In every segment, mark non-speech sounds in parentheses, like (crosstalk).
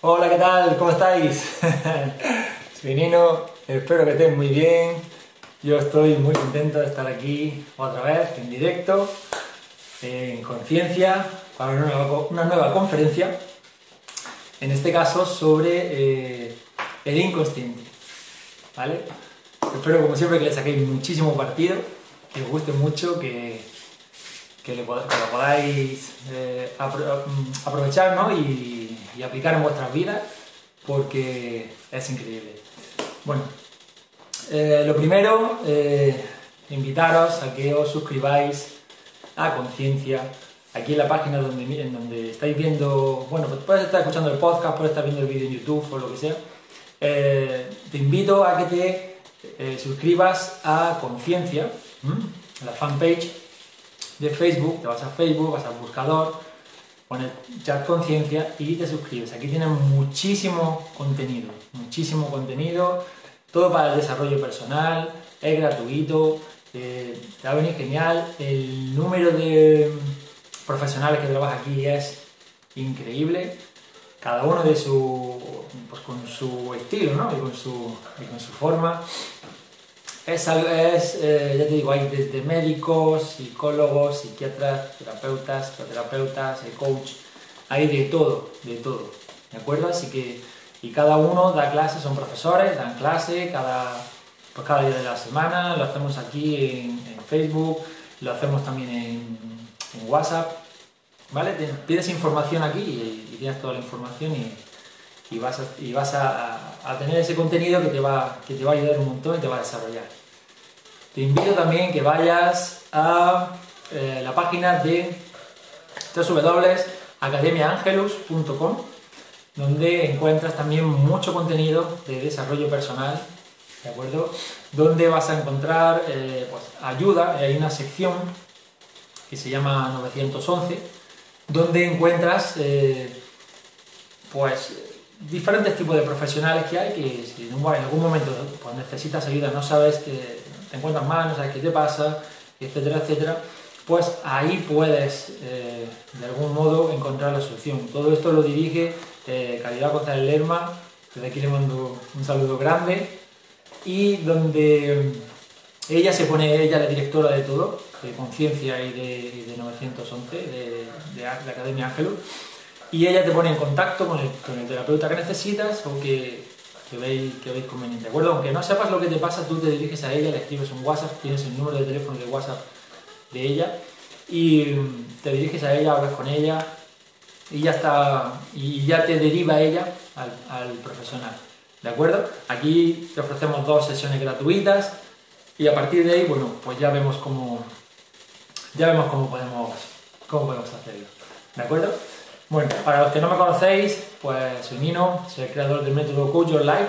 Hola, ¿qué tal? ¿Cómo estáis? (laughs) Soy Nino, espero que estén muy bien. Yo estoy muy contento de estar aquí otra vez en directo, en Conciencia, para una nueva, conferencia, en este caso sobre eh, el inconsciente. ¿Vale? Espero, como siempre, que le saquéis muchísimo partido, que os guste mucho, que, que, lo podáis eh, mm, aprovechar ¿no? y, y, aplicar en vuestras vidas, porque es increíble. Bueno, eh, lo primero, eh, invitaros a que os suscribáis a Conciencia, aquí en la página donde, en donde estáis viendo, bueno, pues puedes estar escuchando el podcast, puedes estar viendo el vídeo en YouTube o lo que sea. te invito a que te eh, suscribas a Conciencia, la fanpage de Facebook, te vas a Facebook, vas al buscador, pones chat conciencia y te suscribes. Aquí tienes muchísimo contenido, muchísimo contenido, todo para el desarrollo personal, es gratuito, eh, te va a venir genial. El número de profesionales que trabajan aquí es increíble, cada uno de su, pues con su estilo ¿no? y, con su, y con su forma. Es, es eh, ya te digo, hay desde médicos, psicólogos, psiquiatras, terapeutas, terapeutas, coach, hay de todo, de todo, ¿de acuerdo? Así que, y cada uno da clases, son profesores, dan clase cada, pues cada día de la semana, lo hacemos aquí en, Facebook, lo hacemos también en, en WhatsApp, ¿vale? pides información aquí y, tienes toda la información y, y vas, a, y vas a, tener ese contenido que te, va, que te va a ayudar un montón y te va a desarrollar. Te invito también que vayas a eh, la página de www.academiaangelus.com donde encuentras también mucho contenido de desarrollo personal, ¿de acuerdo? Donde vas a encontrar eh, pues, ayuda, hay una sección que se llama 911, donde encuentras eh, pues diferentes tipos de profesionales que hay que si en algún momento pues, necesitas ayuda, no sabes que te encuentras mal, no sabes qué te pasa, etcétera, etcétera, pues ahí puedes eh, de algún modo encontrar la solución. Todo esto lo dirige eh, Calidad González Lerma, desde aquí le mando un saludo grande, y donde ella se pone, ella la directora de todo, de Conciencia y de, 911, de, la Academia Ángelo, y ella te pone en contacto con el, con el terapeuta que necesitas o que que veis, que veis conveniente, ¿de acuerdo? Aunque no sepas lo que te pasa, tú te diriges a ella, le escribes un WhatsApp, tienes el número de teléfono de WhatsApp de ella y te diriges a ella, hablas con ella y ya está, y ya te deriva ella al, profesional, ¿de acuerdo? Aquí te ofrecemos dos sesiones gratuitas y a partir de ahí, bueno, pues ya vemos cómo, ya vemos cómo podemos, cómo podemos hacerlo, ¿de acuerdo? Bueno, para los que no me conocéis, pues soy Nino, soy el creador del método Coach Your Life,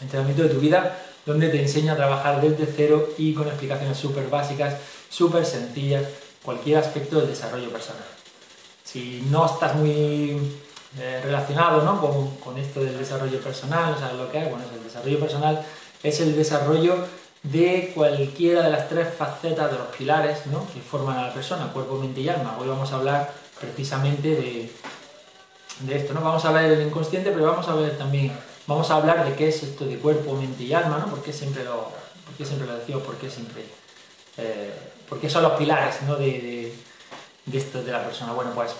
entrenamiento de tu vida, donde te enseño a trabajar desde cero y con explicaciones súper básicas, súper sencillas, cualquier aspecto del desarrollo personal. Si no estás muy eh, relacionado ¿no? con, con, esto del desarrollo personal, o sea, lo que es, bueno, el desarrollo personal es el desarrollo de cualquiera de las tres facetas de los pilares ¿no? que forman a la persona, cuerpo, mente y alma. Hoy vamos a hablar precisamente de, de esto, ¿no? Vamos a ver el inconsciente, pero vamos a ver también, vamos a hablar de qué es esto de cuerpo, mente y alma, ¿no? ¿Por qué siempre lo, por siempre lo decimos? ¿Por qué siempre, eh, por son los pilares, ¿no? De, de, esto de la persona. Bueno, pues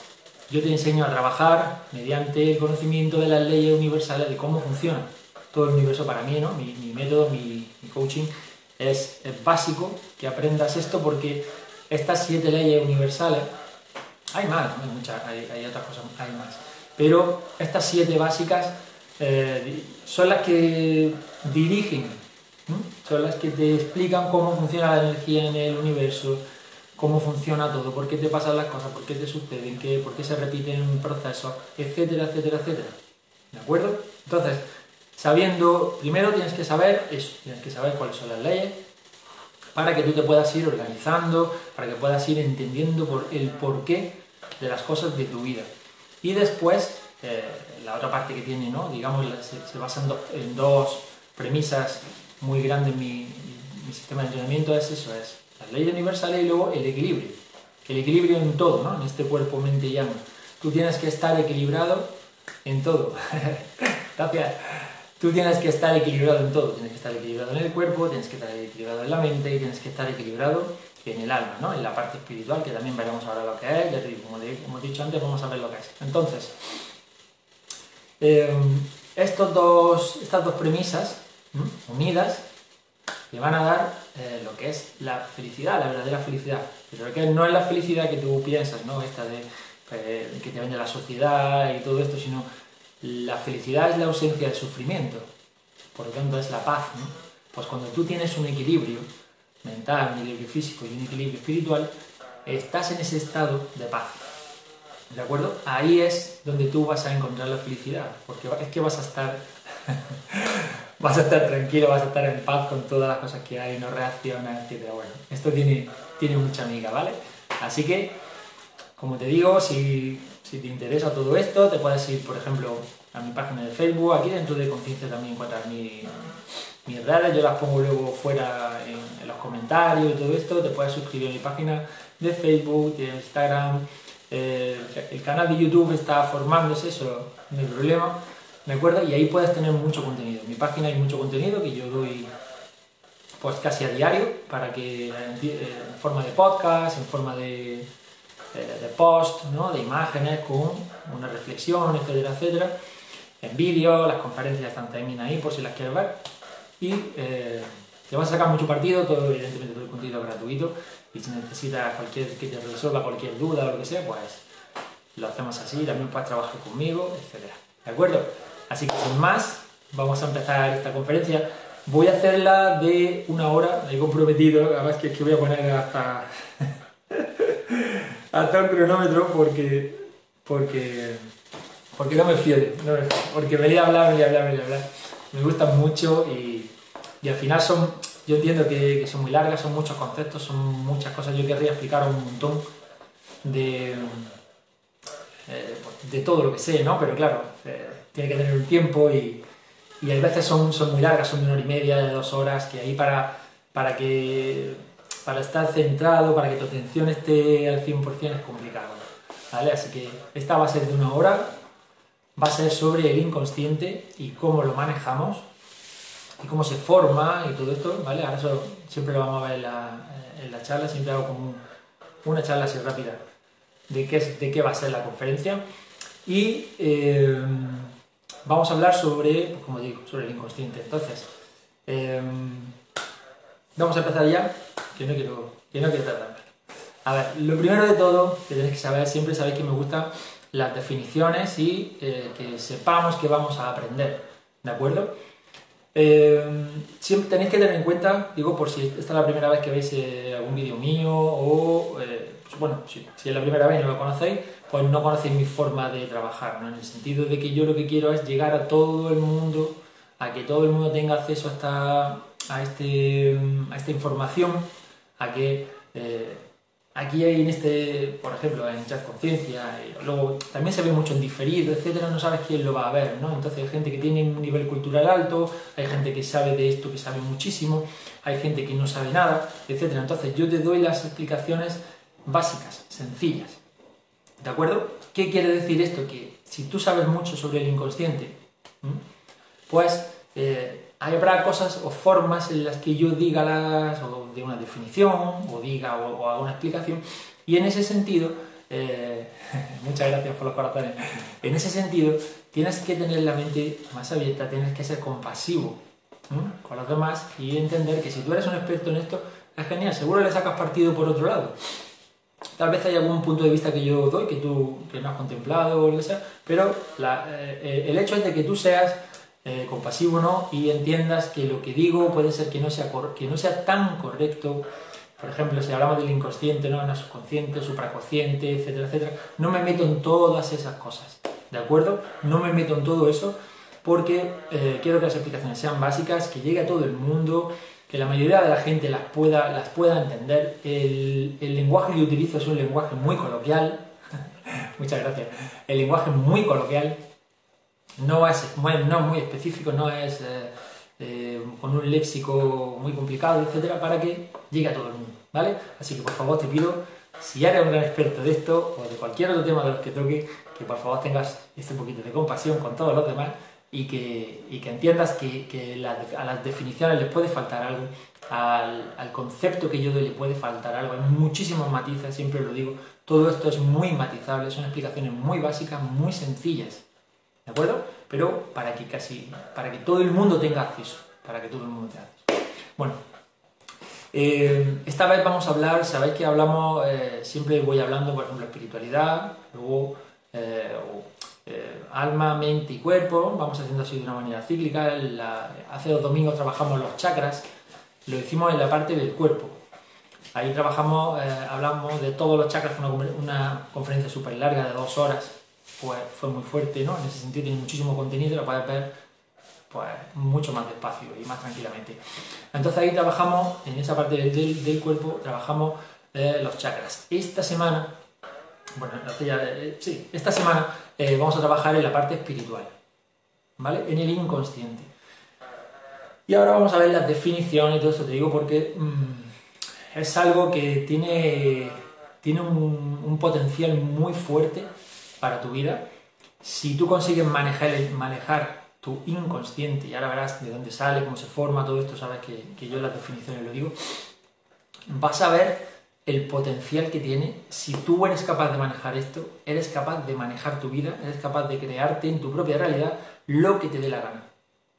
yo te enseño a trabajar mediante el conocimiento de las leyes universales de cómo funciona todo el universo para mí, ¿no? Mi, método, mi, coaching es, es básico que aprendas esto porque estas siete leyes universales hay más, hay, muchas, hay, otras cosas, hay más. Pero estas siete básicas eh, son las que dirigen, son las que te explican cómo funciona la energía en el universo, cómo funciona todo, por qué te pasan las cosas, por qué te suceden, qué, por qué se repiten procesos, etcétera, etcétera, etcétera. ¿De acuerdo? Entonces, sabiendo, primero tienes que saber eso, tienes que saber cuáles son las leyes, para que tú te puedas ir organizando, para que puedas ir entendiendo por el porqué de las cosas de tu vida. Y después, eh, la otra parte que tiene, ¿no? digamos, se, basa en, dos premisas muy grandes mi, mi, sistema de entrenamiento, es eso, es la ley universal y luego el equilibrio. El equilibrio en todo, ¿no? en este cuerpo, mente y alma. Tú tienes que estar equilibrado en todo. (laughs) Gracias. Tú tienes que estar equilibrado en todo, tienes que estar equilibrado en el cuerpo, tienes que estar equilibrado en la mente y tienes que estar equilibrado en el alma, ¿no? en la parte espiritual, que también veremos ahora lo que es, como, hemos dicho antes, vamos a ver lo que es. Entonces, dos, estas dos premisas unidas le van a dar eh, lo que es la felicidad, la verdadera felicidad. Pero que no es la felicidad que tú piensas, ¿no? Esta de eh, que te vende la sociedad y todo esto, sino la felicidad es la ausencia de sufrimiento. Por lo tanto, es la paz, ¿no? Pues cuando tú tienes un equilibrio mental, un equilibrio físico y un equilibrio espiritual, estás en ese estado de paz. ¿De acuerdo? Ahí es donde tú vas a encontrar la felicidad, porque es que vas a estar (laughs) vas a estar tranquilo, vas a estar en paz con todas las cosas que hay, no reaccionas, etc. Bueno, esto tiene, tiene mucha amiga, ¿vale? Así que, como te digo, si, si te interesa todo esto, te puedes ir, por ejemplo, a mi página de Facebook, aquí dentro de Conciencia también encuentras mi, mis redes, yo las pongo luego fuera en, los comentarios y todo esto, te puedes suscribir a mi página de Facebook, de Instagram, el canal de YouTube está formándose, eso no hay problema ¿de acuerdo? Y ahí puedes tener mucho contenido. En mi página hay mucho contenido que yo doy pues casi a diario para que eh, en forma de podcast, en forma de, eh, de post, ¿no? de imágenes con una reflexión, etcétera, etcétera. En vídeo, las conferencias están también ahí por si las quieres ver. Y eh, te vas a sacar mucho partido, todo evidentemente todo el contenido gratuito. Y si necesitas cualquier que te resuelva cualquier duda o lo que sea, pues lo hacemos así. También puedes trabajar conmigo, etcétera. ¿De acuerdo? Así que sin más, vamos a empezar esta conferencia. Voy a hacerla de una hora, me he comprometido, además que es que voy a poner hasta, (laughs) hasta un cronómetro porque, porque, porque no me fío, no me porque me voy a hablar, voy a hablar, voy a hablar. Me gustan mucho y, al final son, yo entiendo que, son muy largas, son muchos conceptos, son muchas cosas. Yo querría explicar un montón de, eh, de todo lo que sé, ¿no? Pero claro, eh, tiene que tener un tiempo y, y a veces son, son muy largas, son de una hora y media, de dos horas, que ahí para, para, que, para estar centrado, para que tu atención esté al 100% es complicado. ¿vale? Así que esta va a ser de una hora, va a ser sobre el inconsciente y cómo lo manejamos y cómo se forma y todo esto, ¿vale? Ahora eso siempre lo vamos a ver en la, en la charla, siempre hago como una charla así rápida de qué, de qué va a ser la conferencia. Y eh, vamos a hablar sobre, pues, como digo, sobre el inconsciente. Entonces, em, vamos a empezar ya, que no quiero, que no quiero tardar A ver, lo primero de todo que tenéis que saber, siempre sabéis que me gustan las definiciones y eh, que sepamos que vamos a aprender, ¿de acuerdo? Em, siempre tenéis que tener en cuenta, digo, por si esta es la primera vez que veis eh, algún vídeo mío o, eh, pues, bueno, si, es la primera vez y no lo conocéis, pues no conocéis mi forma de trabajar, ¿no? en el sentido de que yo lo que quiero es llegar a todo el mundo, a que todo el mundo tenga acceso a esta, a este, a esta información, a que eh, aquí hay en este, por ejemplo, en Chat Conciencia, luego también se ve mucho en diferido, etcétera, no sabes quién lo va a ver, ¿no? Entonces hay gente que tiene un nivel cultural alto, hay gente que sabe de esto, que sabe muchísimo, hay gente que no sabe nada, etcétera. Entonces yo te doy las explicaciones básicas, sencillas. ¿De acuerdo? ¿Qué quiere decir esto? Que si tú sabes mucho sobre el inconsciente, pues eh, habrá cosas o formas en las que yo diga las, o de una definición, o diga o, haga una explicación, y en ese sentido, eh, (laughs) muchas gracias por los corazones, en ese sentido tienes que tener la mente más abierta, tienes que ser compasivo con los demás y entender que si tú eres un experto en esto, es genial, seguro le sacas partido por otro lado. Tal vez hay algún punto de vista que yo doy que tú que no has contemplado o lo que sea, pero eh, el hecho es de que tú seas eh, compasivo no y entiendas que lo que digo puede ser que no sea, que no sea tan correcto. Por ejemplo, si hablamos del inconsciente, ¿no? no subconsciente, supraconsciente, etcétera, etcétera, no me meto en todas esas cosas, ¿de acuerdo? No me meto en todo eso porque eh, quiero que las explicaciones sean básicas, que llegue a todo el mundo, que la mayoría de la gente las pueda, las pueda entender. El, lenguaje que utilizo es un lenguaje muy coloquial. (laughs) Muchas gracias. El lenguaje muy coloquial. No es no muy específico, no es eh, eh, con un léxico muy complicado, etcétera, para que llegue a todo el mundo. ¿Vale? Así que por favor te pido Si eres un gran experto de esto o de cualquier otro tema de los que toque, que por favor tengas este poquito de compasión con todos los demás y que, y que entiendas que, que a las definiciones les puede faltar algo, al, al, concepto que yo doy le puede faltar algo, hay muchísimos matices, siempre lo digo, todo esto es muy matizable, son explicaciones muy básicas, muy sencillas, ¿de acuerdo? Pero para que casi, para que todo el mundo tenga acceso, para que todo el mundo tenga acceso. Bueno, eh, esta vez vamos a hablar, sabéis que hablamos, eh, siempre voy hablando, por ejemplo, espiritualidad, luego eh, alma, mente y cuerpo, vamos haciendo así de una manera cíclica. hace dos domingos trabajamos los chakras, lo hicimos en la parte del cuerpo. Ahí trabajamos, hablamos de todos los chakras, fue una, una conferencia súper larga de dos horas, pues fue muy fuerte, ¿no? En ese sentido tiene muchísimo contenido, lo puedes ver pues mucho más despacio y más tranquilamente. Entonces ahí trabajamos, en esa parte del, del cuerpo, trabajamos eh, los chakras. Esta semana, bueno, eh, sí, esta semana eh, vamos a trabajar en la parte espiritual, ¿vale? En el inconsciente. Y ahora vamos a ver las definiciones y todo eso, te digo porque mm, es algo que tiene, tiene un, un, potencial muy fuerte para tu vida. Si tú consigues manejar, manejar tu inconsciente, y ahora verás de dónde sale, cómo se forma, todo esto, sabes que, que yo las definiciones lo digo, vas a ver el potencial que tiene si tú eres capaz de manejar esto, eres capaz de manejar tu vida, eres capaz de crearte en tu propia realidad lo que te dé la gana.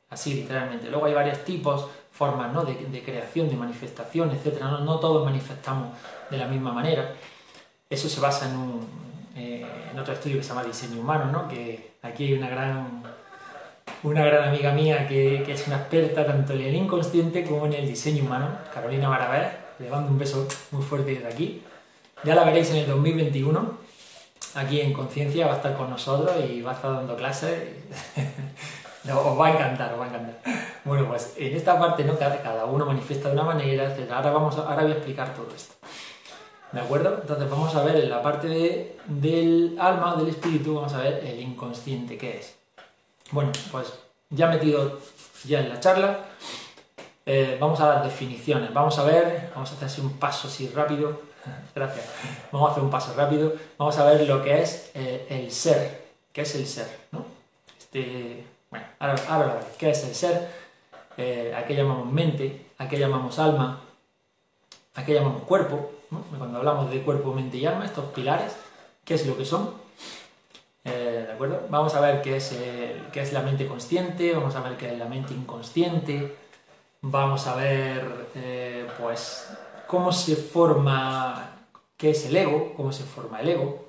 Así, literalmente. Luego hay varios tipos, formas ¿no? de, de creación, de manifestación, etc. No, no, todos manifestamos de la misma manera. Eso se basa en, un, eh, en otro estudio que se llama diseño humano, ¿no? que aquí hay una gran una gran amiga mía que, es una experta tanto en el inconsciente como en el diseño humano, Carolina Maraver. Le mando un beso muy fuerte desde aquí. Ya la veréis en el 2021, aquí en Conciencia, va a estar con nosotros y va a estar dando clases. (laughs) os va a encantar, os va a encantar. Bueno, pues en esta parte, ¿no? Cada, uno manifiesta de una manera, etc. Ahora, vamos ahora voy a explicar todo esto. ¿De acuerdo? Entonces vamos a ver en la parte de, del alma, del espíritu, vamos a ver el inconsciente, ¿qué es? Bueno, pues ya metido ya en la charla, eh, vamos a las definiciones. Vamos a ver, vamos a hacer así un paso así rápido. (laughs) Gracias. Vamos a hacer un paso rápido. Vamos a ver lo que es eh, el ser. ¿Qué es el ser? ¿no? Este, bueno, ahora, ahora ¿Qué es el ser? Eh, ¿A qué llamamos mente? ¿A qué llamamos alma? ¿A qué llamamos cuerpo? Cuando hablamos de cuerpo, mente y alma, estos pilares, ¿qué es lo que son? Eh, ¿De acuerdo? Vamos a ver qué es, qué es la mente consciente, vamos a ver qué es la mente inconsciente, vamos a ver eh, pues cómo se forma, qué es el ego, cómo se forma el ego.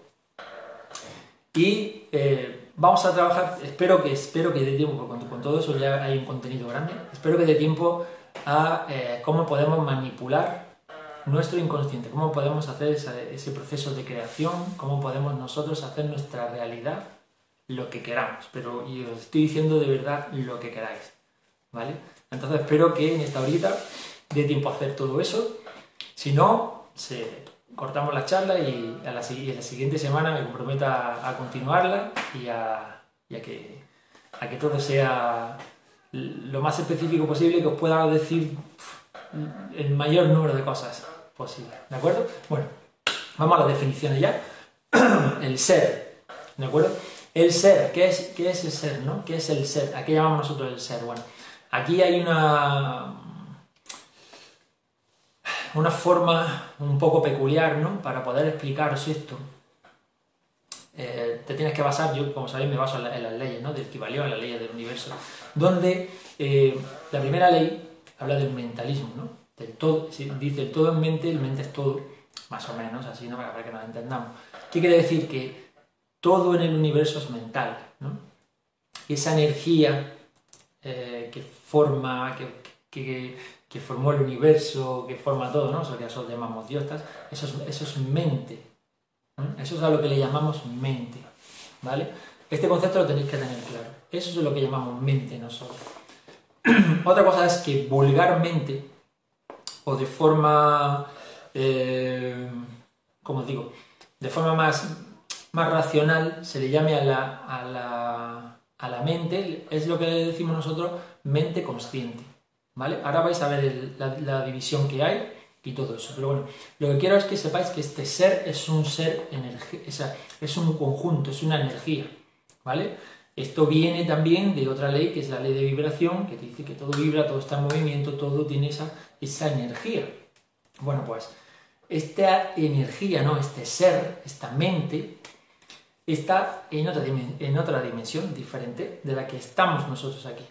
Y eh, vamos a trabajar, espero que, espero que dé tiempo, con, con todo eso ya hay un contenido grande, espero que dé tiempo a cómo podemos manipular nuestro inconsciente, cómo podemos hacer ese, proceso de creación, cómo podemos nosotros hacer nuestra realidad lo que queramos, pero y os estoy diciendo de verdad lo que queráis, ¿vale? Entonces espero que en esta horita dé tiempo a hacer todo eso, si no, se, cortamos la charla y a la, la siguiente semana me comprometo a, continuarla y, a, que, a que todo sea lo más específico posible que os pueda decir el mayor número de cosas posible. ¿De acuerdo? Bueno, vamos a las definiciones ya. (clears throat) el ser. ¿De acuerdo? El ser, ¿qué es, ¿qué es el ser? ¿no? ¿Qué es el ser? ¿A qué llamamos nosotros el ser? Bueno, aquí hay una, una forma un poco peculiar, ¿no? Para poder explicaros esto. Eh, te tienes que basar, yo como sabéis me baso en, las leyes ¿no? del Kibalión, en las leyes del universo, donde eh, la primera ley habla del mentalismo, ¿no? Todo, dice todo en mente, el mente es todo, más o menos, así, ¿no? Para, que nos entendamos. ¿Qué quiere decir? Que todo en el universo es mental, ¿no? Esa energía eh, que forma, que, que, formó el universo, que forma todo, ¿no? Eso que eso llamamos diostas, eso es, eso es mente. Eso es a lo que le llamamos mente, ¿vale? Este concepto lo tenéis que tener claro. Eso es lo que llamamos mente nosotros. (clears throat) Otra cosa es que vulgarmente o de forma, eh, como digo, de forma más, más racional se le llame a la, a, la, a la mente, es lo que decimos nosotros mente consciente. ¿vale? Ahora vais a ver la, división que hay y todo eso. Pero bueno, lo que quiero es que sepáis que este ser es un ser, es un conjunto, es una energía, ¿vale? Esto viene también de otra ley, que es la ley de vibración, que dice que todo vibra, todo está en movimiento, todo tiene esa, esa energía. Bueno, pues esta energía, ¿no? Este ser, esta mente, está en otra, en otra dimensión diferente de la que estamos nosotros aquí.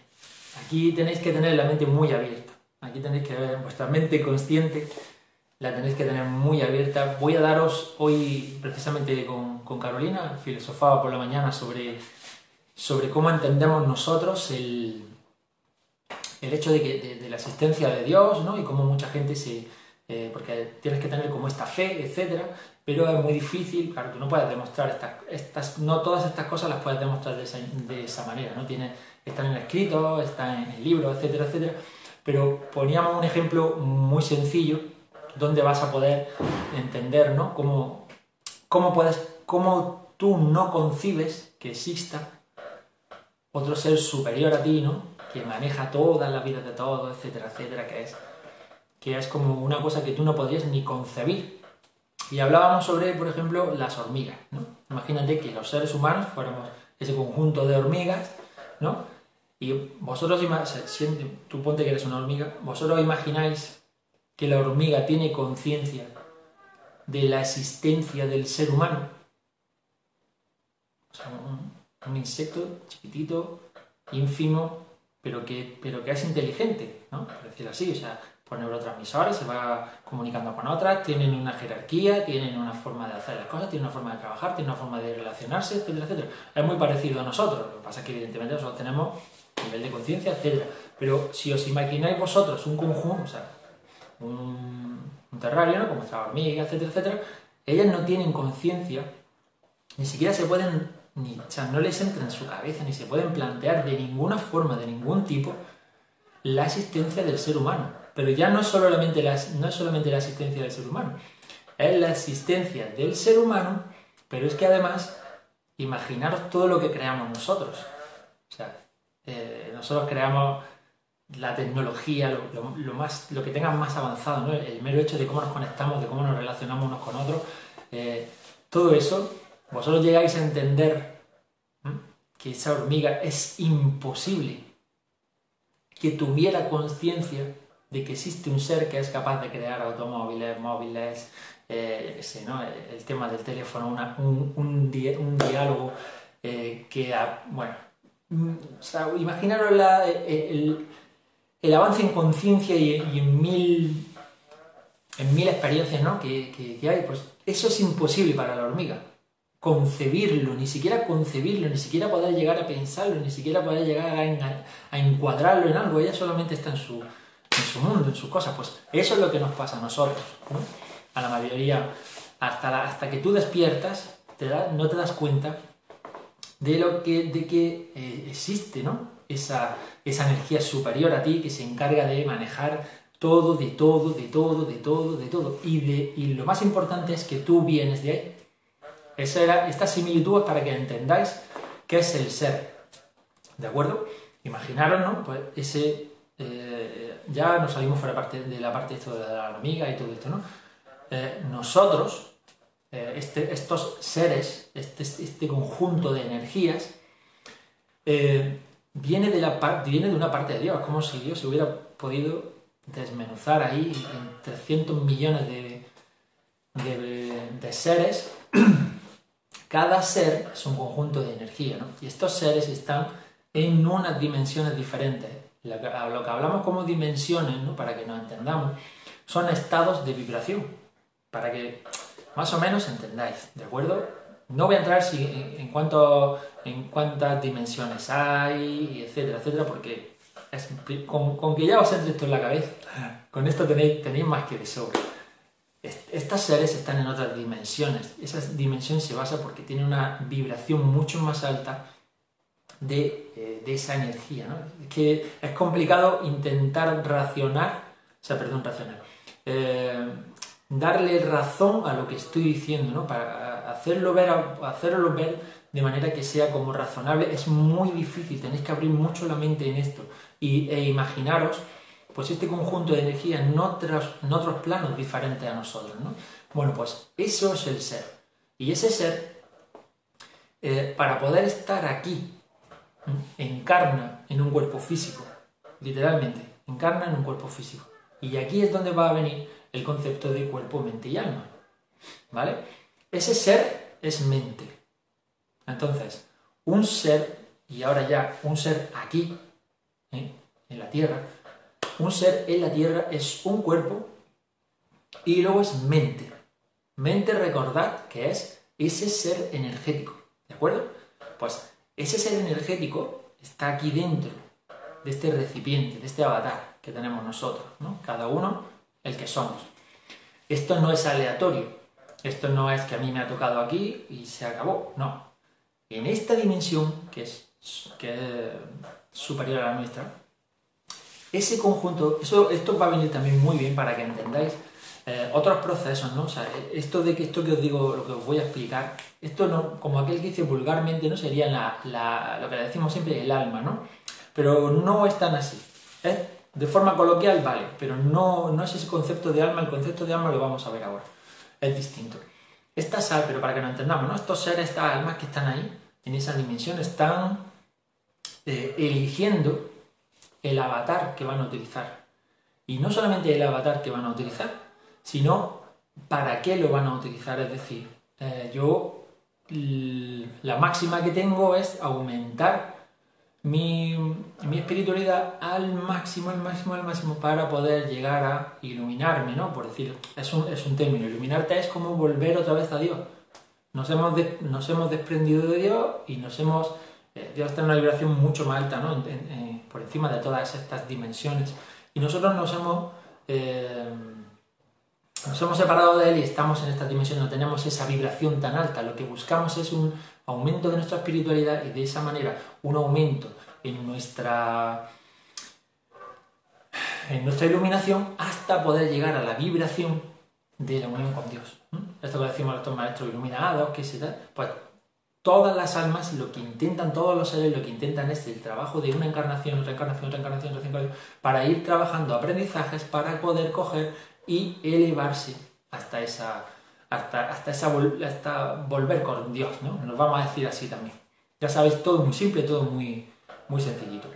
Aquí tenéis que tener la mente muy abierta. Aquí tenéis que ver vuestra mente consciente, la tenéis que tener muy abierta. Voy a daros hoy, precisamente con, con Carolina, filosofaba por la mañana sobre, sobre cómo entendemos nosotros el, el hecho de, que, de, la existencia de Dios, ¿no? Y cómo mucha gente se... Eh, porque tienes que tener como esta fe, etcétera, pero es muy difícil, claro, tú no puedes demostrar estas, estas no todas estas cosas las puedes demostrar de esa, de esa manera, ¿no? Tiene, están en el escrito, están en el libro, etcétera, etcétera, pero poníamos un ejemplo muy sencillo donde vas a poder entender, ¿no? Cómo, cómo puedes, cómo tú no concibes que exista otro ser superior a ti, ¿no? Que maneja todas las vidas de todos, etcétera, etcétera, que es, que es como una cosa que tú no podrías ni concebir. Y hablábamos sobre, por ejemplo, las hormigas, ¿no? Imagínate que los seres humanos fuéramos ese conjunto de hormigas, ¿no? Y vosotros, tú ponte que eres una hormiga, vosotros imagináis que la hormiga tiene conciencia de la existencia del ser humano. O sea, un, insecto chiquitito, ínfimo, pero que, pero que es inteligente, ¿no? Por decirlo así, o sea, por neurotransmisores, se va comunicando con otras, tienen una jerarquía, tienen una forma de hacer las cosas, tienen una forma de trabajar, tienen una forma de relacionarse, etcétera, etcétera. Es muy parecido a nosotros, lo que pasa es que evidentemente nosotros tenemos nivel de conciencia, etc. Pero si os imagináis vosotros un conjunto, o sea, un, terrario, ¿no? como esta hormiga, etcétera, etcétera, ellas no tienen conciencia, ni siquiera se pueden, ni, o sea, no les entra en su cabeza, ni se pueden plantear de ninguna forma, de ningún tipo, la existencia del ser humano. Pero ya no la, no es solamente la existencia del ser humano, es la existencia del ser humano, pero es que además, imaginaros todo lo que creamos nosotros. O sea, eh, nosotros creamos la tecnología, lo, más, lo que tenga más avanzado, el mero hecho de cómo nos conectamos, de cómo nos relacionamos unos con otros, eh, todo eso, vosotros llegáis a entender que esa hormiga es imposible que tuviera conciencia de que existe un ser que es capaz de crear automóviles, móviles, eh, el tema del teléfono, un, un, diálogo que, bueno, Mm, o imaginaros el, avance en conciencia y, en mil en mil experiencias que, hay, pues eso es imposible para la hormiga. Concebirlo, ni siquiera concebirlo, ni siquiera poder llegar a pensarlo, ni siquiera poder llegar a, encuadrarlo en algo. Ella solamente está en su, en su mundo, en sus cosas. Pues eso es lo que nos pasa a nosotros, a la mayoría. Hasta, hasta que tú despiertas, te no te das cuenta de, lo que, de que eh, existe ¿no? esa, esa energía superior a ti que se encarga de manejar todo, de todo, de todo, de todo, de todo. Y, de, y lo más importante es que tú vienes de ahí. Esa esta similitud es para que entendáis qué es el ser. ¿De acuerdo? Imaginaros, ¿no? Pues ese. Eh, ya nos salimos fuera parte, de la parte de la hormiga y todo esto, ¿no? Eh, nosotros, eh, este, estos seres, este, este, conjunto de energías, viene, de la viene de una parte de Dios, como si Dios se hubiera podido desmenuzar ahí en 300 millones de, de, seres. (clears throat) Cada ser es un conjunto de energía, ¿no? Y estos seres están en unas dimensiones diferentes. Lo que, hablamos como dimensiones, ¿no? para que nos entendamos, son estados de vibración. Para que más o menos entendáis, ¿de acuerdo? No voy a entrar en, cuanto, en cuántas dimensiones hay, etcétera, etcétera, porque con, que ya os entre esto en la cabeza, con esto tenéis, tenéis más que de. Estas seres están en otras dimensiones. Esa dimensión se basa porque tiene una vibración mucho más alta de, eh, esa energía. ¿no? que es complicado intentar racionar, o sea, perdón, racionar. Eh, darle razón a lo que estoy diciendo, ¿no? Para hacerlo ver, hacerlo ver de manera que sea como razonable es muy difícil, tenéis que abrir mucho la mente en esto y, e imaginaros pues este conjunto de energía en otros, en otros planos diferentes a nosotros, ¿no? Bueno, pues eso es el ser. Y ese ser, eh, para poder estar aquí, encarna en un cuerpo físico, literalmente, encarna en un cuerpo físico. Y aquí es donde va a venir el concepto de cuerpo, mente y alma. ¿Vale? Ese ser es mente. Entonces, un ser, y ahora ya un ser aquí, ¿eh? en la Tierra, un ser en la Tierra es un cuerpo y luego es mente. Mente, recordad que es ese ser energético, ¿de acuerdo? Pues ese ser energético está aquí dentro de este recipiente, de este avatar que tenemos nosotros, ¿no? Cada uno el que somos. Esto no es aleatorio, esto no es que a mí me ha tocado aquí y se acabó, no. En esta dimensión, que es, que superior a la nuestra, ese conjunto, eso, esto va a venir también muy bien para que entendáis eh, otros procesos, ¿no? O sea, esto de que esto que os digo, lo que os voy a explicar, esto no, como aquel que dice vulgarmente, ¿no? Sería la, lo que decimos siempre, el alma, ¿no? Pero no es tan así. De forma coloquial, vale, pero no, no es ese concepto de alma, el concepto de alma lo vamos a ver ahora. Es distinto. Esta sal, pero para que lo entendamos, ¿no? Estos seres, estas almas que están ahí, en esa dimensión, están eh, eligiendo el avatar que van a utilizar. Y no solamente el avatar que van a utilizar, sino para qué lo van a utilizar. Es decir, eh, yo la máxima que tengo es aumentar mi, espiritualidad al máximo, al máximo, al máximo para poder llegar a iluminarme, ¿no? Por decir, es un, es un término. Iluminarte es como volver otra vez a Dios. Nos hemos, nos hemos desprendido de Dios y nos hemos... Eh, Dios está en una vibración mucho más alta, ¿no? Por encima de todas estas dimensiones. Y nosotros nos hemos... Eh, nos hemos separado de él y estamos en esta dimensión, no tenemos esa vibración tan alta. Lo que buscamos es un aumento de nuestra espiritualidad y de esa manera un aumento en nuestra, en nuestra iluminación hasta poder llegar a la vibración de la unión con Dios. Esto que decimos los maestros iluminados, que se da, pues todas las almas lo que intentan, todos los seres lo que intentan es el trabajo de una encarnación, otra encarnación, otra encarnación, otra encarnación, para ir trabajando aprendizajes para poder coger y elevarse hasta esa, hasta, hasta, esa, hasta volver con Dios, ¿no? Nos vamos a decir así también. Ya sabéis, todo muy simple, todo muy, muy sencillito.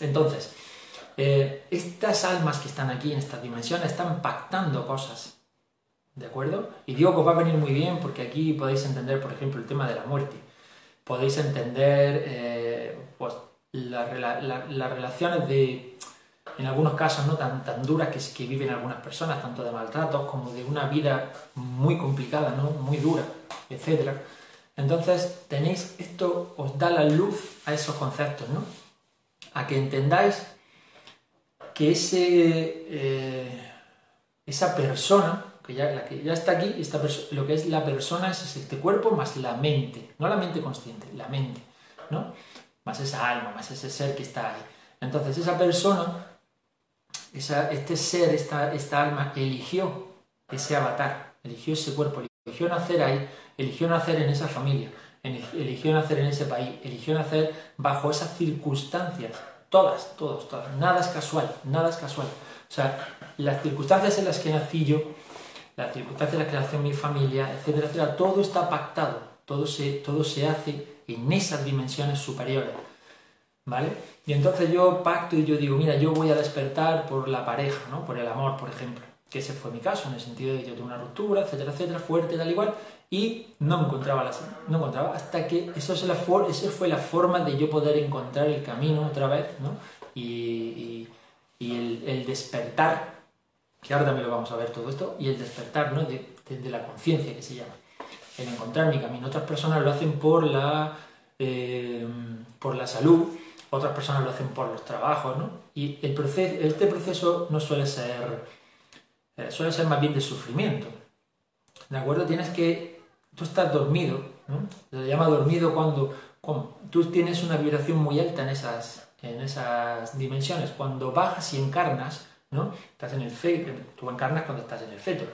Entonces, eh, estas almas que están aquí en esta dimensión están pactando cosas, ¿de acuerdo? Y digo que os va a venir muy bien porque aquí podéis entender, por ejemplo, el tema de la muerte. Podéis entender eh, pues, las relaciones de en algunos casos no tan, tan duras que, que viven algunas personas, tanto de maltratos como de una vida muy complicada, ¿no? muy dura, etc. Entonces tenéis, esto os da la luz a esos conceptos, ¿no? a que entendáis que ese, eh, esa persona, que ya, la que ya está aquí, esta lo que es la persona es este cuerpo más la mente, no la mente consciente, la mente, ¿no? más esa alma, más ese ser que está ahí. Entonces esa persona este ser, esta, esta alma, eligió ese avatar, eligió ese cuerpo, eligió nacer ahí, eligió nacer en esa familia, eligió nacer en ese país, eligió nacer bajo esas circunstancias, todas, todos, todas, nada es casual, nada es casual. O sea, las circunstancias en las que nací yo, las circunstancias en las que nació mi familia, etcétera, etcétera, todo está pactado, todo se, todo se hace en esas dimensiones superiores. ¿Vale? Y entonces yo pacto y yo digo, mira, yo voy a despertar por la pareja, ¿no? Por el amor, por ejemplo. Que ese fue mi caso, en el sentido de que yo tuve una ruptura, etcétera, etcétera, fuerte, tal igual, y no encontraba la no encontraba, hasta que eso es la esa fue la forma de yo poder encontrar el camino otra vez, ¿no? Y, el, despertar, que ahora también lo vamos a ver todo esto, y el despertar, ¿no? De, la conciencia que se llama. El encontrar mi camino. Otras personas lo hacen por la, eh, por la salud, otras personas lo hacen por los trabajos, ¿no? Y el proceso, este proceso no suele ser, eh, suele ser más bien de sufrimiento, ¿de acuerdo? Tienes que, tú estás dormido, ¿no? Se llama dormido cuando, tú tienes una vibración muy alta en esas, en esas dimensiones. Cuando bajas y encarnas, ¿no? Estás en el feto, tú encarnas cuando estás en el feto.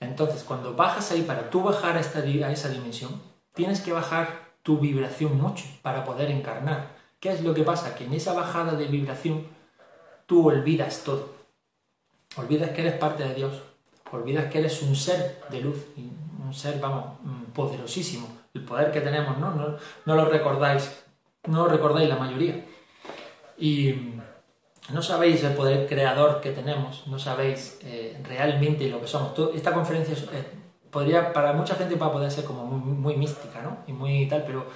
Entonces, cuando bajas ahí, para tú bajar a, esta, a esa dimensión, tienes que bajar tu vibración mucho para poder encarnar. ¿Qué es lo que pasa? Que en esa bajada de vibración tú olvidas todo. Olvidas que eres parte de Dios. Olvidas que eres un ser de luz, un ser, vamos, poderosísimo. El poder que tenemos, ¿no? No, no lo recordáis, no lo recordáis la mayoría. Y no sabéis el poder creador que tenemos, no sabéis eh, realmente lo que somos. esta conferencia eh, podría, para mucha gente va poder ser como muy, mística, ¿no? Y muy tal, pero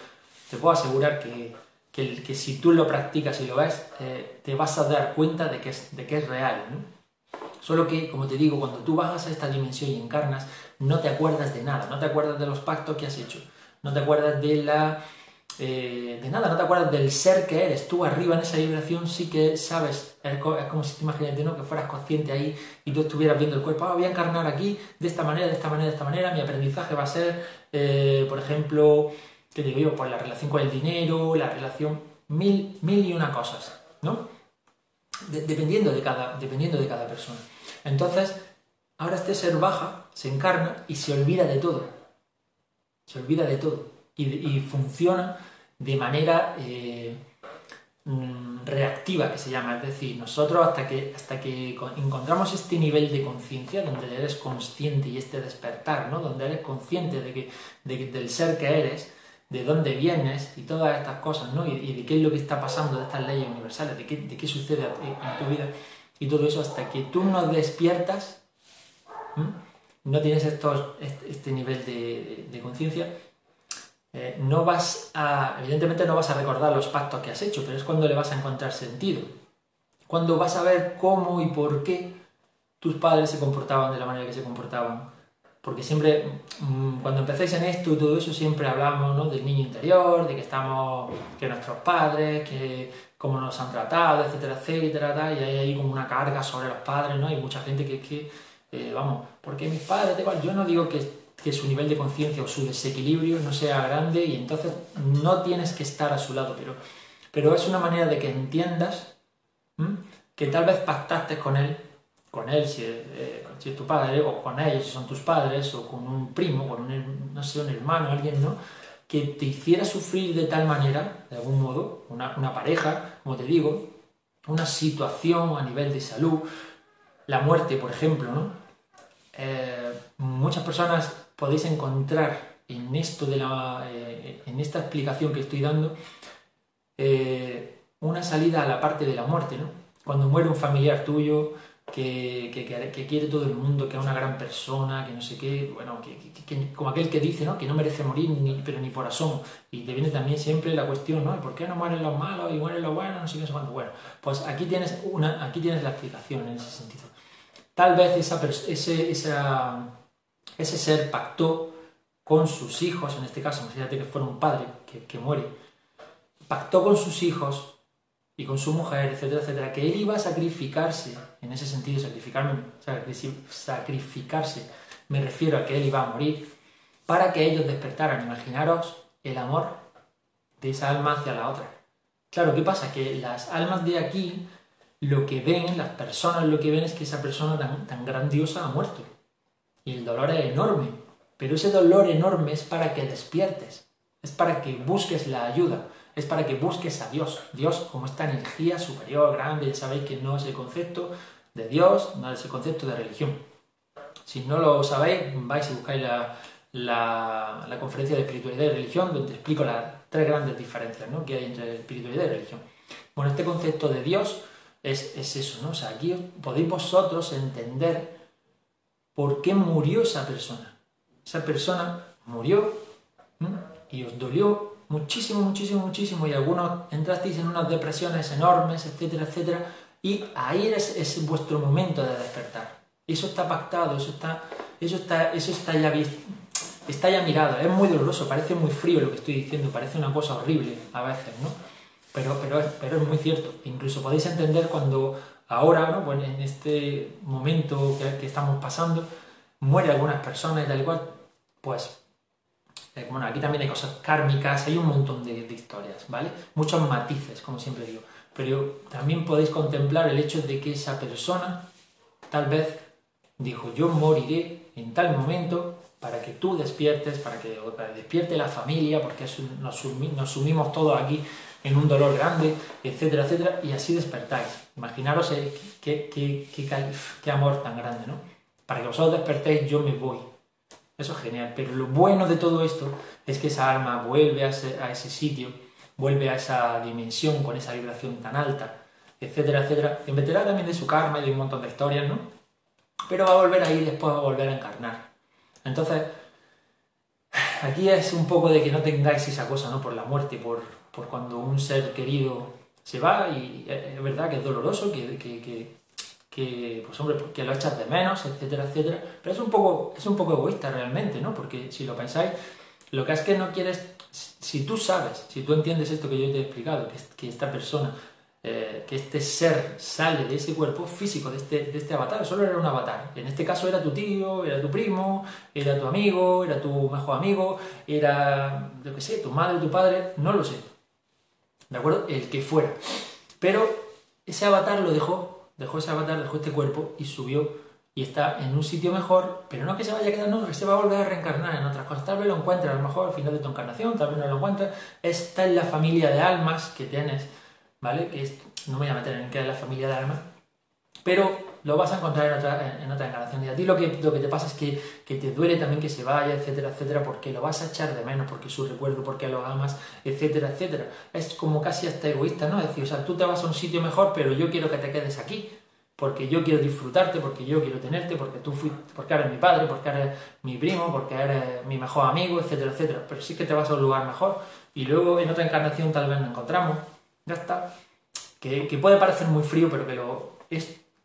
te puedo asegurar que, que, si tú lo practicas y lo ves, eh, te vas a dar cuenta de que es, de que es real, ¿no? Solo que, como te digo, cuando tú bajas a esta dimensión y encarnas, no te acuerdas de nada, no te acuerdas de los pactos que has hecho, no te acuerdas de la eh, de nada, no te acuerdas del ser que eres. Tú arriba en esa vibración sí que sabes, es como si te imaginas ¿no? que fueras consciente ahí y tú estuvieras viendo el cuerpo, ah, voy a encarnar aquí de esta manera, de esta manera, de esta manera, mi aprendizaje va a ser, eh, por ejemplo, ¿qué digo yo? Pues la relación con el dinero, la relación, mil, mil y una cosas, ¿no? dependiendo, de cada, dependiendo de cada persona. Entonces, ahora este ser baja, se encarna y se olvida de todo. Se olvida de todo. y funciona de manera eh, mm, reactiva, que se llama. Es decir, nosotros hasta que, hasta que encontramos este nivel de conciencia, donde eres consciente y este despertar, ¿no? donde eres consciente de que, del ser que eres, de dónde vienes y todas estas cosas, ¿no? y, de qué es lo que está pasando de estas leyes universales, de qué, de qué sucede en tu vida y todo eso, hasta que tú no despiertas, no tienes estos, este, nivel de conciencia, eh, no vas a, evidentemente no vas a recordar los pactos que has hecho, pero es cuando le vas a encontrar sentido. Cuando vas a ver cómo y por qué tus padres se comportaban de la manera que se comportaban. Porque siempre, mm, cuando empecéis en esto y todo eso, siempre hablamos ¿no? del niño interior, de que estamos, que nuestros padres, que cómo nos han tratado, etcétera, etcétera, y hay ahí como una carga sobre los padres, ¿no? Hay mucha gente que es que, eh, vamos, porque mis padres, yo no digo que que su nivel de conciencia o su desequilibrio no sea grande y entonces no tienes que estar a su lado, pero, pero es una manera de que entiendas que tal vez pactaste con él, con él si, eh, si, es tu padre, o con ellos si son tus padres, o con un primo, con un, no sé, un hermano, alguien, ¿no? Que te hiciera sufrir de tal manera, de algún modo, una, una pareja, como te digo, una situación a nivel de salud, la muerte, por ejemplo, ¿no? Eh, muchas personas podéis encontrar en esto de la, eh, en esta explicación que estoy dando eh, una salida a la parte de la muerte, ¿no? Cuando muere un familiar tuyo que, que, quiere todo el mundo, que es una gran persona, que no sé qué, bueno, que, como aquel que dice, ¿no? Que no merece morir, ni, pero ni por asomo. Y te viene también siempre la cuestión, ¿no? ¿Por qué no mueren los malos y mueren los buenos? No sé qué. Bueno, pues aquí tienes, una, aquí tienes la explicación en ese sentido. Tal vez esa, ese, esa ese ser pactó con sus hijos, en este caso, imagínate que fuera un padre que, muere, pactó con sus hijos y con su mujer, etcétera, etcétera, que él iba a sacrificarse, en ese sentido, sacrificarme, sacrificarse, me refiero a que él iba a morir, para que ellos despertaran. Imaginaros el amor de esa alma hacia la otra. Claro, ¿qué pasa? Que las almas de aquí, lo que ven, las personas lo que ven es que esa persona tan, tan grandiosa ha muerto. El dolor es enorme, pero ese dolor enorme es para que despiertes, es para que busques la ayuda, es para que busques a Dios. Dios como esta energía superior, grande, ya sabéis que no es el concepto de Dios, no es el concepto de religión. Si no lo sabéis, vais y buscáis la, la, conferencia de espiritualidad y religión, donde explico las tres grandes diferencias ¿no? que hay entre espiritualidad y religión. Bueno, este concepto de Dios es, es eso, ¿no? O sea, aquí podéis vosotros entender por qué murió esa persona. Esa persona murió y os dolió muchísimo, muchísimo, muchísimo y algunos entrasteis en unas depresiones enormes, etcétera, etcétera, y ahí es, es vuestro momento de despertar. Eso está pactado, eso está, eso está, eso está ya visto, está ya mirado. Es muy doloroso, parece muy frío lo que estoy diciendo, parece una cosa horrible a veces, ¿no? Pero, pero, pero es muy cierto. Incluso podéis entender cuando ahora, ¿no? Bueno, en este momento que, estamos pasando, muere algunas personas y tal y cual, pues, eh, bueno, aquí también hay cosas kármicas, hay un montón de, historias, ¿vale? Muchos matices, como siempre digo. Pero también podéis contemplar el hecho de que esa persona tal vez dijo, yo moriré en tal momento para que tú despiertes, para que, despierte la familia, porque nos, nos sumimos todos aquí en un dolor grande, etcétera, etcétera, y así despertáis. Imaginaros eh, qué, qué, qué, amor tan grande, ¿no? Para que vosotros despertéis, yo me voy. Eso es genial, pero lo bueno de todo esto es que esa alma vuelve a ese, sitio, vuelve a esa dimensión con esa vibración tan alta, etcétera, etcétera. En meterá también de su karma y de un montón de historias, ¿no? Pero va a volver ahí y después va a volver a encarnar. Entonces, aquí es un poco de que no tengáis esa cosa, ¿no? Por la muerte, por, por cuando un ser querido se va y es verdad que es doloroso, que, que, que, pues hombre, que lo echas de menos, etcétera, etcétera, pero es un poco, es un poco egoísta realmente, ¿no? Porque si lo pensáis, lo que es que no quieres, si tú sabes, si tú entiendes esto que yo te he explicado, que, que esta persona eh, que este ser sale de ese cuerpo físico, de este, de este avatar, solo era un avatar. En este caso era tu tío, era tu primo, era tu amigo, era tu mejor amigo, era, yo qué sé, tu madre, tu padre, no lo sé. ¿De acuerdo? El que fuera. Pero ese avatar lo dejó, dejó ese avatar, dejó este cuerpo y subió y está en un sitio mejor, pero no que se vaya a quedar, no, que se va a volver a reencarnar en otras cosas. Tal vez lo encuentres a lo mejor al final de tu encarnación, tal vez no lo encuentres. Está en la familia de almas que tienes ¿vale? Que no me voy a meter en qué es la familia de alma, pero lo vas a encontrar en otra, en, otra encarnación. Y a ti lo que, lo que te pasa es que, que, te duele también que se vaya, etcétera, etcétera, porque lo vas a echar de menos, porque su recuerdo, porque lo amas, etcétera, etcétera. Es como casi hasta egoísta, ¿no? Es decir, o sea, tú te vas a un sitio mejor, pero yo quiero que te quedes aquí, porque yo quiero disfrutarte, porque yo quiero tenerte, porque tú fuiste, porque eres mi padre, porque eres mi primo, porque eres mi mejor amigo, etcétera, etcétera. Pero sí que te vas a un lugar mejor. Y luego en otra encarnación tal vez nos encontramos ya está. Que, puede parecer muy frío, pero que lo,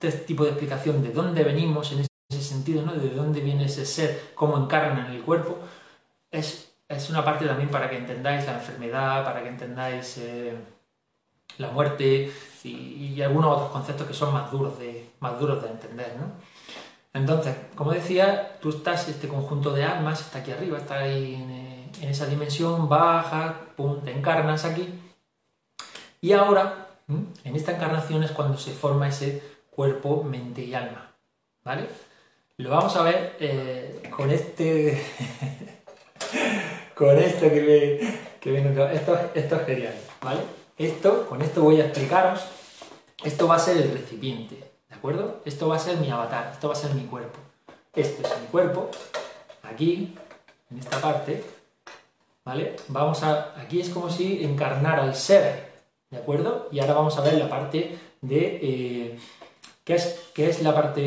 este tipo de explicación de dónde venimos en ese sentido, ¿no? de dónde viene ese ser, cómo encarna en el cuerpo, es, es una parte también para que entendáis la enfermedad, para que entendáis eh, la muerte y, algunos otros conceptos que son más duros de, más duros de entender. ¿no? Entonces, como decía, tú estás, este conjunto de almas está aquí arriba, está ahí en, en esa dimensión, baja, pum, te encarnas aquí y ahora, en esta encarnación es cuando se forma ese cuerpo, mente y alma. ¿Vale? Lo vamos a ver eh, con este. (laughs) con esto que, viene. Esto, esto es genial, ¿vale? Esto, con esto voy a explicaros. Esto va a ser el recipiente, ¿de acuerdo? Esto va a ser mi avatar, esto va a ser mi cuerpo. Esto es mi cuerpo, aquí, en esta parte, ¿vale? Vamos a. Aquí es como si encarnara al ser, ¿De acuerdo? Y ahora vamos a ver la parte de... Eh, ¿qué, es, ¿Qué es la parte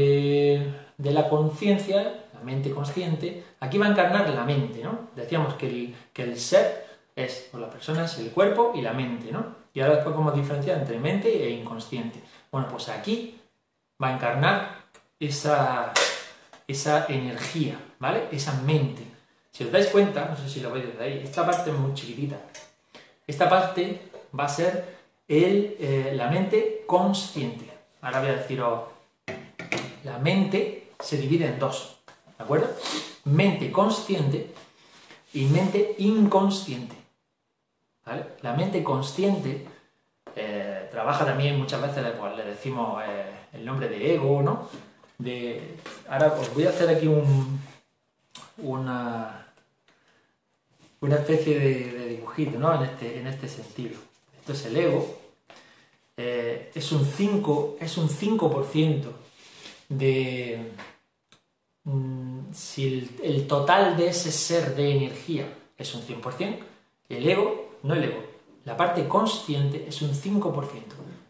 de la conciencia? La mente consciente. Aquí va a encarnar la mente, ¿no? Decíamos que el, que el ser es, o la persona el cuerpo y la mente, ¿no? Y ahora después cómo diferenciar entre mente e inconsciente. Bueno, pues aquí va a encarnar esa, esa energía, ¿vale? Esa mente. Si os dais cuenta, no sé si lo veis desde ahí, esta parte es muy chiquitita. Esta parte va a ser el, eh, la mente consciente. Ahora voy a deciros, la mente se divide en dos, ¿de acuerdo? Mente consciente y mente inconsciente. ¿vale? La mente consciente eh, trabaja también muchas veces, pues, le decimos eh, el nombre de ego, ¿no? De, ahora os voy a hacer aquí un, una, una especie de, dibujito, ¿no? En este, en este sentido. Esto es el ego, eh, es un 5%, es un 5% de... Mm, si el, total de ese ser de energía es un 100%, el ego, no el ego, la parte consciente es un 5%.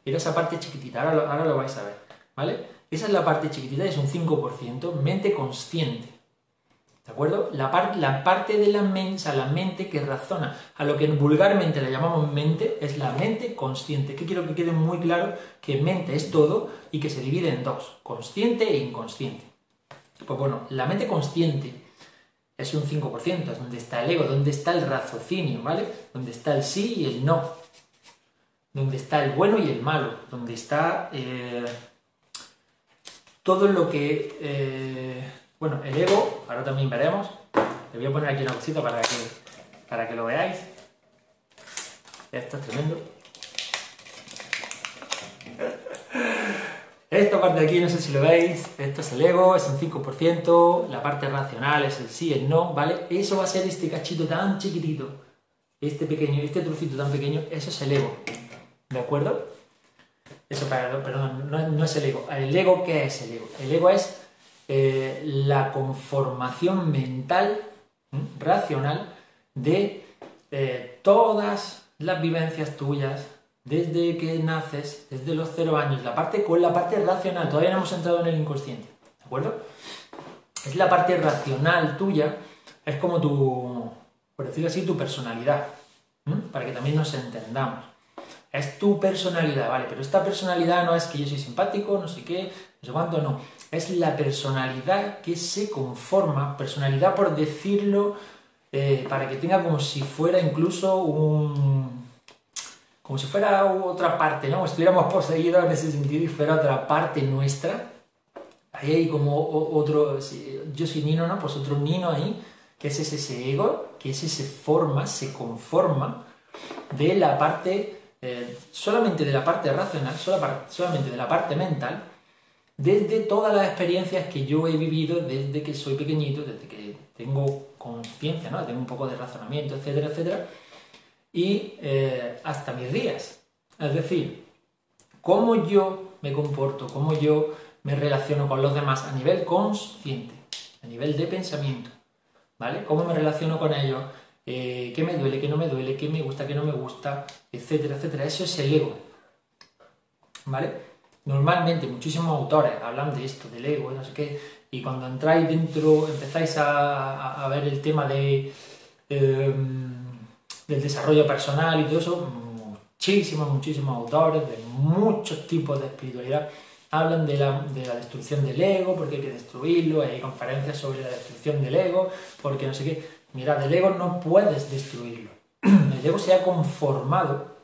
Era esa parte chiquitita, ahora lo, ahora lo vais a ver, ¿vale? Esa es la parte chiquitita, es un 5%, mente consciente. ¿De acuerdo? La, la parte de la mente, la mente que razona, a lo que vulgarmente le llamamos mente, es la mente consciente. Que quiero que quede muy claro que mente es todo y que se divide en dos, consciente e inconsciente. Pues bueno, la mente consciente es un 5%, es donde está el ego, donde está el raciocinio, ¿vale? Donde está el sí y el no. Donde está el bueno y el malo. Donde está eh, todo lo que... Eh, bueno, el ego, ahora también veremos. Le voy a poner aquí una cosita para que, para que lo veáis. Esto es tremendo. Esta parte de aquí, no sé si lo veis, esto es el ego, es un 5%, la parte racional es el sí, el no, ¿vale? Eso va a ser este cachito tan chiquitito, este pequeño, este trocito tan pequeño, eso es el ego. ¿De acuerdo? Eso, perdón, no, es el ego. ¿El ego qué es el ego? El ego es eh, la conformación mental, racional, de eh, todas las vivencias tuyas desde que naces, desde los cero años, la parte con la parte racional, todavía no hemos entrado en el inconsciente, ¿de acuerdo? Es la parte racional tuya, es como tu, por decirlo así, tu personalidad, para que también nos entendamos. Es tu personalidad, ¿vale? Pero esta personalidad no es que yo soy simpático, no sé qué, no sé cuánto, no. Es la personalidad que se conforma, personalidad por decirlo, eh, para que tenga como si fuera incluso un... como si fuera otra parte, ¿no? Estuviéramos poseídos en ese sentido y fuera otra parte nuestra. Ahí hay como otro, yo soy Nino, ¿no? Pues otro Nino ahí, que es ese ego, que ese se forma, se conforma de la parte eh, solamente de la parte racional, solamente de la parte mental, desde todas las experiencias que yo he vivido desde que soy pequeñito, desde que tengo conciencia, ¿no? tengo un poco de razonamiento, etcétera, etcétera, y eh, hasta mis días. Es decir, cómo yo me comporto, cómo yo me relaciono con los demás a nivel consciente, a nivel de pensamiento, ¿vale? Cómo me relaciono con ellos, eh, qué me duele, qué no me duele, qué me gusta, qué no me gusta, etcétera, etcétera. Eso es el ego. ¿Vale? Normalmente muchísimos autores hablan de esto, del ego, no sé qué, y cuando entráis dentro, empezáis a, ver el tema em, del desarrollo personal y todo eso, muchísimos, muchísimos autores de muchos tipos de espiritualidad hablan de la, de la, destrucción del ego, porque hay que destruirlo, hay conferencias sobre la destrucción del ego, porque no sé qué. Mirad, el ego no puedes destruirlo. (clears throat) El ego se ha conformado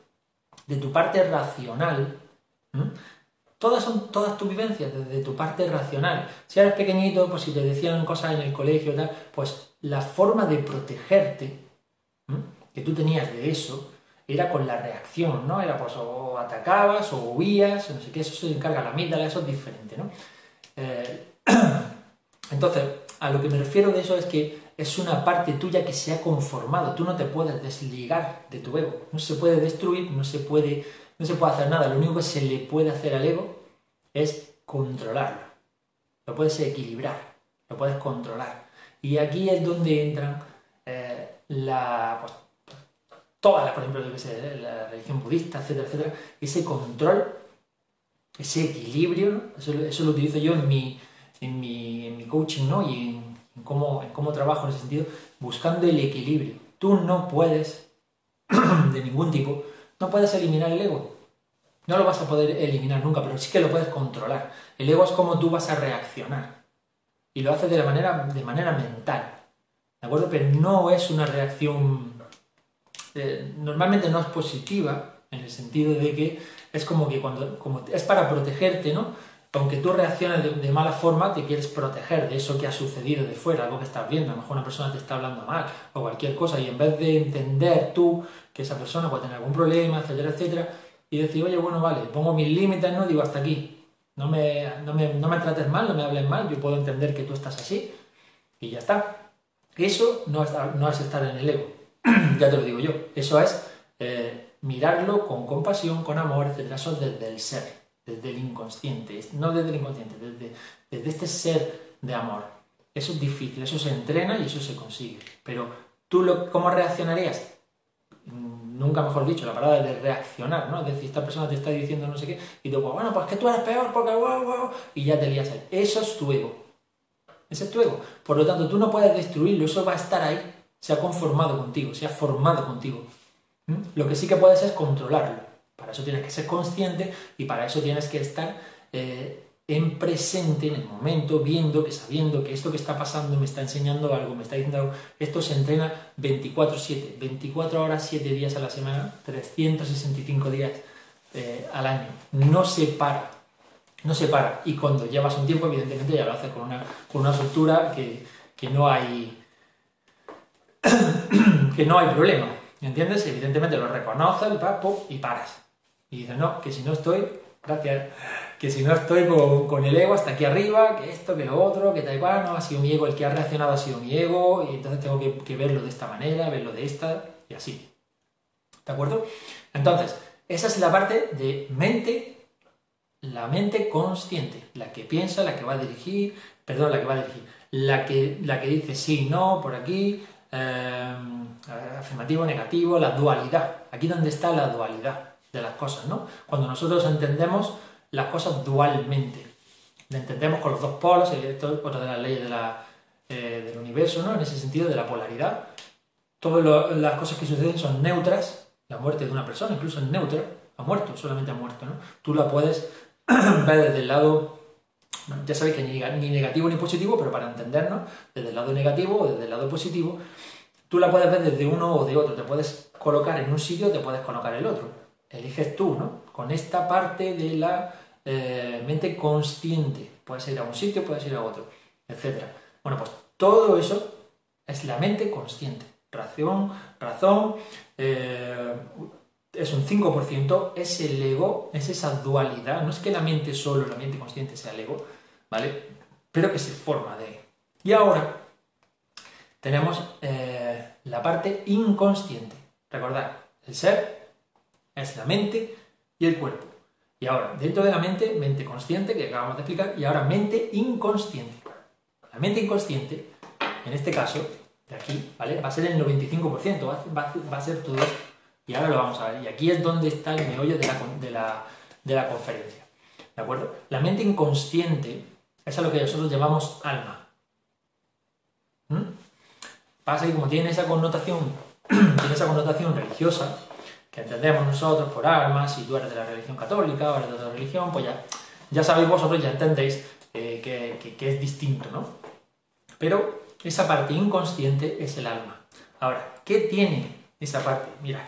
de tu parte racional. Todas son todas tus vivencias desde tu parte racional. Si eres pequeñito, pues si te decían cosas en el colegio, pues la forma de protegerte que tú tenías de eso era con la reacción, ¿no? Era pues o atacabas o huías, no sé qué, eso se encarga la amígdala, eso es diferente, ¿no? Eh, (clears throat) entonces, a lo que me refiero de eso es que es una parte tuya que se ha conformado. Tú no te puedes desligar de tu ego. No se puede destruir, no se puede, no se puede hacer nada. Lo único que se le puede hacer al ego es controlarlo. Lo puedes equilibrar, lo puedes controlar. Y aquí es donde entran eh, la, pues, todas las, por ejemplo, la religión budista, etcétera, etcétera. Ese control, ese equilibrio, eso, lo utilizo yo en mi, en mi, en coaching ¿no? y en en cómo, cómo trabajo en ese sentido, buscando el equilibrio. Tú no puedes, (clears throat) de ningún tipo, no puedes eliminar el ego. No lo vas a poder eliminar nunca, pero sí que lo puedes controlar. El ego es como tú vas a reaccionar. Y lo haces de, la manera, de manera mental. ¿De acuerdo? Pero no es una reacción... Eh, normalmente no es positiva, en el sentido de que es como que cuando... Como, es para protegerte, ¿no? aunque tú reacciones de, mala forma, te quieres proteger de eso que ha sucedido de fuera, algo que estás viendo, a lo mejor una persona te está hablando mal o cualquier cosa, y en vez de entender tú que esa persona puede tener algún problema, etcétera, etcétera, y decir, oye, bueno, vale, pongo mis límites, no digo hasta aquí, no me, no me, no me trates mal, no me hables mal, yo puedo entender que tú estás así, y ya está. Eso no es, no es estar en el ego, (clears throat) ya te lo digo yo, eso es eh, mirarlo con compasión, con amor, etcétera, eso es desde el ser desde el inconsciente, no desde el inconsciente, desde, este ser de amor. Eso es difícil, eso se entrena y eso se consigue. Pero tú, lo, ¿cómo reaccionarías? Mm, nunca mejor dicho, la palabra de reaccionar, ¿no? Es decir, esta persona te está diciendo no sé qué y tú, bueno, pues que tú eres peor porque guau, guau, y ya te lías ahí. Eso es tu ego. Ese es tu ego. Por lo tanto, tú no puedes destruirlo, eso va a estar ahí, se ha conformado contigo, se ha formado contigo. ¿Mm? Lo que sí que puedes es controlarlo. Para eso tienes que ser consciente y para eso tienes que estar eh, en presente, en el momento, viendo, que sabiendo que esto que está pasando me está enseñando algo, me está diciendo algo. Esto se entrena 24/7, 24 horas, 7 días a la semana, 365 días eh, al año. No se para, no se para. Y cuando llevas un tiempo, evidentemente ya lo haces con una, con una estructura que, que no hay (coughs) que no hay problema. ¿Entiendes? Evidentemente lo reconoces y paras. Y dice, no, que si no estoy, gracias, que si no estoy con, el ego hasta aquí arriba, que esto, que lo otro, que tal cual, no, ha sido mi ego el que ha reaccionado, ha sido mi ego, y entonces tengo que, verlo de esta manera, verlo de esta, y así. ¿De acuerdo? Entonces, esa es la parte de mente, la mente consciente, la que piensa, la que va a dirigir, perdón, la que va a dirigir, la que, la que dice sí, no, por aquí, eh, afirmativo, negativo, la dualidad. Aquí donde está la dualidad de las cosas, ¿no? Cuando nosotros entendemos las cosas dualmente, la entendemos con los dos polos, esto es otra de las leyes eh, del universo, ¿no? En ese sentido de la polaridad. Todas las cosas que suceden son neutras, la muerte de una persona incluso es neutra, ha muerto, solamente ha muerto, ¿no? Tú la puedes (clears throat) ver desde el lado ya sabéis que ni negativo ni positivo, pero para entendernos, desde el lado negativo o desde el lado positivo, tú la puedes ver desde uno o de otro. Te puedes colocar en un sitio, te puedes colocar el otro. Eliges tú, ¿no? Con esta parte de la eh, mente consciente. Puedes ir a un sitio, puedes ir a otro, etc. Bueno, pues todo eso es la mente consciente. Razón, razón, eh, es un 5%, es el ego, es esa dualidad. No es que la mente solo, la mente consciente sea el ego, ¿vale? Pero que se forma de. Y ahora tenemos eh, la parte inconsciente. Recordad, el ser es la mente y el cuerpo. Y ahora, dentro de la mente, mente consciente, que acabamos de explicar, y ahora mente inconsciente. La mente inconsciente, en este caso, de aquí, ¿vale? Va a ser el 95%, va, va a ser todo. Y ahora lo vamos a ver. Y aquí es donde está el meollo de la, de la, conferencia. ¿De acuerdo? La mente inconsciente es a lo que nosotros llamamos alma. ¿Mm? Pasa que como tiene esa connotación, (clears throat) tiene esa connotación religiosa, que entendemos nosotros por alma, si tú eres de la religión católica o eres de otra religión, pues ya, ya sabéis vosotros, ya entendéis eh, que, que es distinto, ¿no? Pero esa parte inconsciente es el alma. Ahora, ¿qué tiene esa parte? Mira,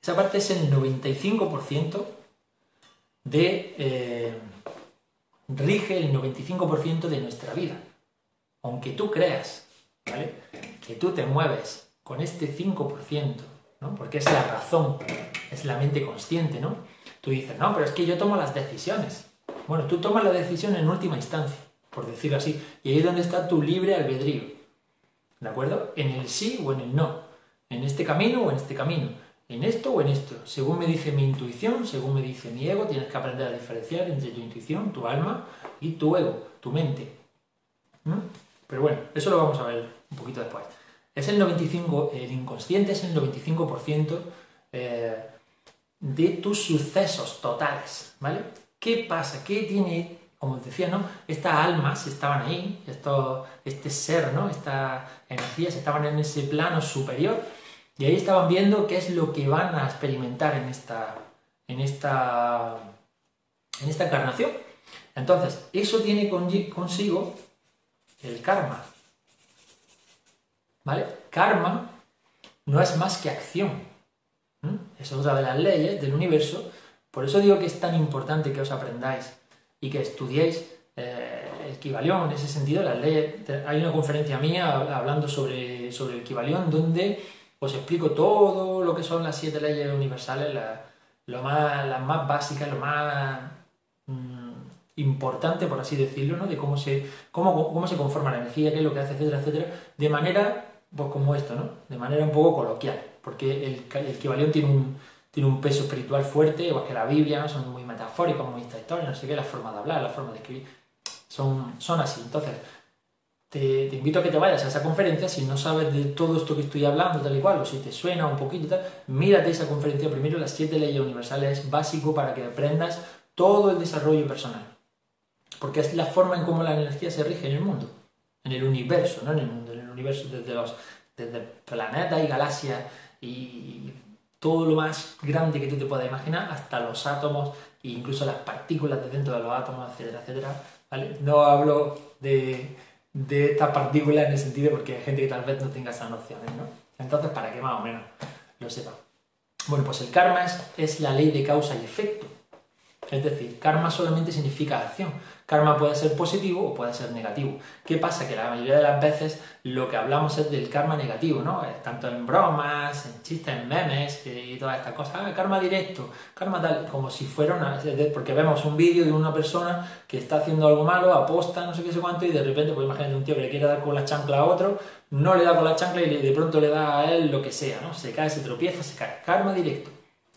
esa parte es el 95% de... Eh, rige el 95% de nuestra vida. Aunque tú creas, ¿vale? Que tú te mueves con este 5%, ¿no? Porque es la razón, es la mente consciente, ¿no? Tú dices, no, pero es que yo tomo las decisiones. Bueno, tú tomas la decisión en última instancia, por decirlo así, y ahí es donde está tu libre albedrío. ¿De acuerdo? En el sí o en el no. En este camino o en este camino en esto o en esto. Según me dice mi intuición, según me dice mi ego, tienes que aprender a diferenciar entre tu intuición, tu alma y tu ego, tu mente. Pero bueno, eso lo vamos a ver un poquito después. Es el 95, el inconsciente es el 95% eh, de tus sucesos totales, ¿vale? ¿Qué pasa? ¿Qué tiene, como decía, ¿no? Estas almas estaban ahí, esto, este ser, ¿no? Estas energías estaban en ese plano superior y ahí estaban viendo qué es lo que van a experimentar en esta, en esta, en esta encarnación. Entonces, eso tiene consigo el karma. ¿Vale? Karma no es más que acción. Es otra de las leyes del universo. Por eso digo que es tan importante que os aprendáis y que estudiéis eh, el Kibalión en ese sentido. Las leyes, hay una conferencia mía hablando sobre, sobre el Kibalión donde os explico todo lo que son las siete leyes universales, lo más, las más básicas, lo más mm, importante, por así decirlo, ¿no? de cómo se, cómo, cómo se conforma la energía, qué es lo que hace, etcétera, etcétera, de manera pues como esto, ¿no? de manera un poco coloquial, porque el, el tiene un, tiene un peso espiritual fuerte, igual que la Biblia, ¿no? son muy metafóricos, muy esta historia, no sé qué, la forma de hablar, la forma de escribir, son, son así. Entonces, te, invito a que te vayas a esa conferencia, si no sabes de todo esto que estoy hablando, tal y cual, o si te suena un poquito, tal, mírate esa conferencia primero, las siete leyes universales, es básico para que aprendas todo el desarrollo personal. Porque es la forma en cómo la energía se rige en el mundo, en el universo, no en el mundo, en el universo desde los desde planetas y galaxias y todo lo más grande que tú te puedas imaginar, hasta los átomos e incluso las partículas de dentro de los átomos, etcétera, etcétera. ¿vale? No hablo de de esta partícula en el sentido porque hay gente que tal vez no tenga esas nociones, ¿no? Entonces, para que más o menos lo sepa. Bueno, pues el karma es, la ley de causa y efecto. Es decir, karma solamente significa acción. Karma puede ser positivo o puede ser negativo. ¿Qué pasa? Que la mayoría de las veces lo que hablamos es del karma negativo, ¿no? Eh, tanto en bromas, en chistes, en memes y todas estas cosas. Ah, karma directo, karma tal, como si fuera una... Porque vemos un vídeo de una persona que está haciendo algo malo, aposta, no sé qué sé cuánto, y de repente, pues imagínate un tío que le quiere dar con la chancla a otro, no le da con la chancla y de pronto le da a él lo que sea, ¿no? Se cae, se tropieza, se cae. Karma directo.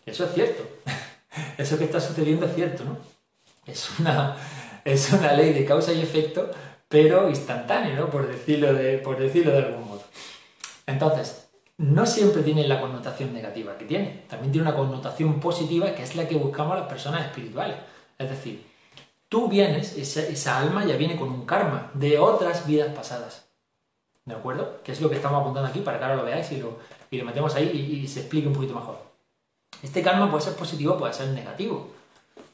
Eso es cierto. (laughs) Eso que está sucediendo es cierto, ¿no? Es una es una ley de causa y efecto, pero instantánea, ¿no? por, decirlo de, por decirlo de algún modo. Entonces, no siempre tiene la connotación negativa que tiene, también tiene una connotación positiva que es la que buscamos las personas espirituales. Es decir, tú vienes, esa, alma ya viene con un karma de otras vidas pasadas. ¿De acuerdo? Que es lo que estamos apuntando aquí para que ahora lo veáis y lo, y lo metemos ahí y, y se explique un poquito mejor. Este karma puede ser positivo, puede ser negativo.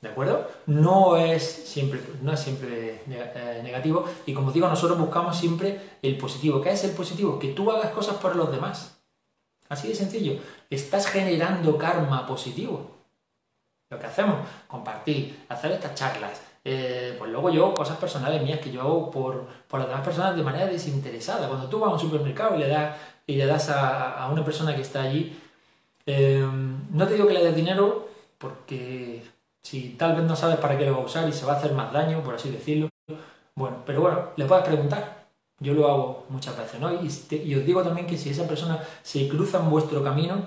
¿De acuerdo? No es siempre, no es siempre eh, negativo y como digo, nosotros buscamos siempre el positivo. ¿Qué es el positivo? Que tú hagas cosas por los demás. Así de sencillo. Estás generando karma positivo. Lo que hacemos, compartir, hacer estas charlas. Eh, pues luego yo, cosas personales mías que yo hago por, por las demás personas de manera desinteresada. Cuando tú vas a un supermercado y le das, y le das a, una persona que está allí, eh, no te digo que le des dinero porque si tal vez no sabes para qué lo va a usar y se va a hacer más daño, por así decirlo, bueno, pero bueno, le puedes preguntar. Yo lo hago muchas veces, ¿no? Y, os digo también que si esa persona se cruza en vuestro camino,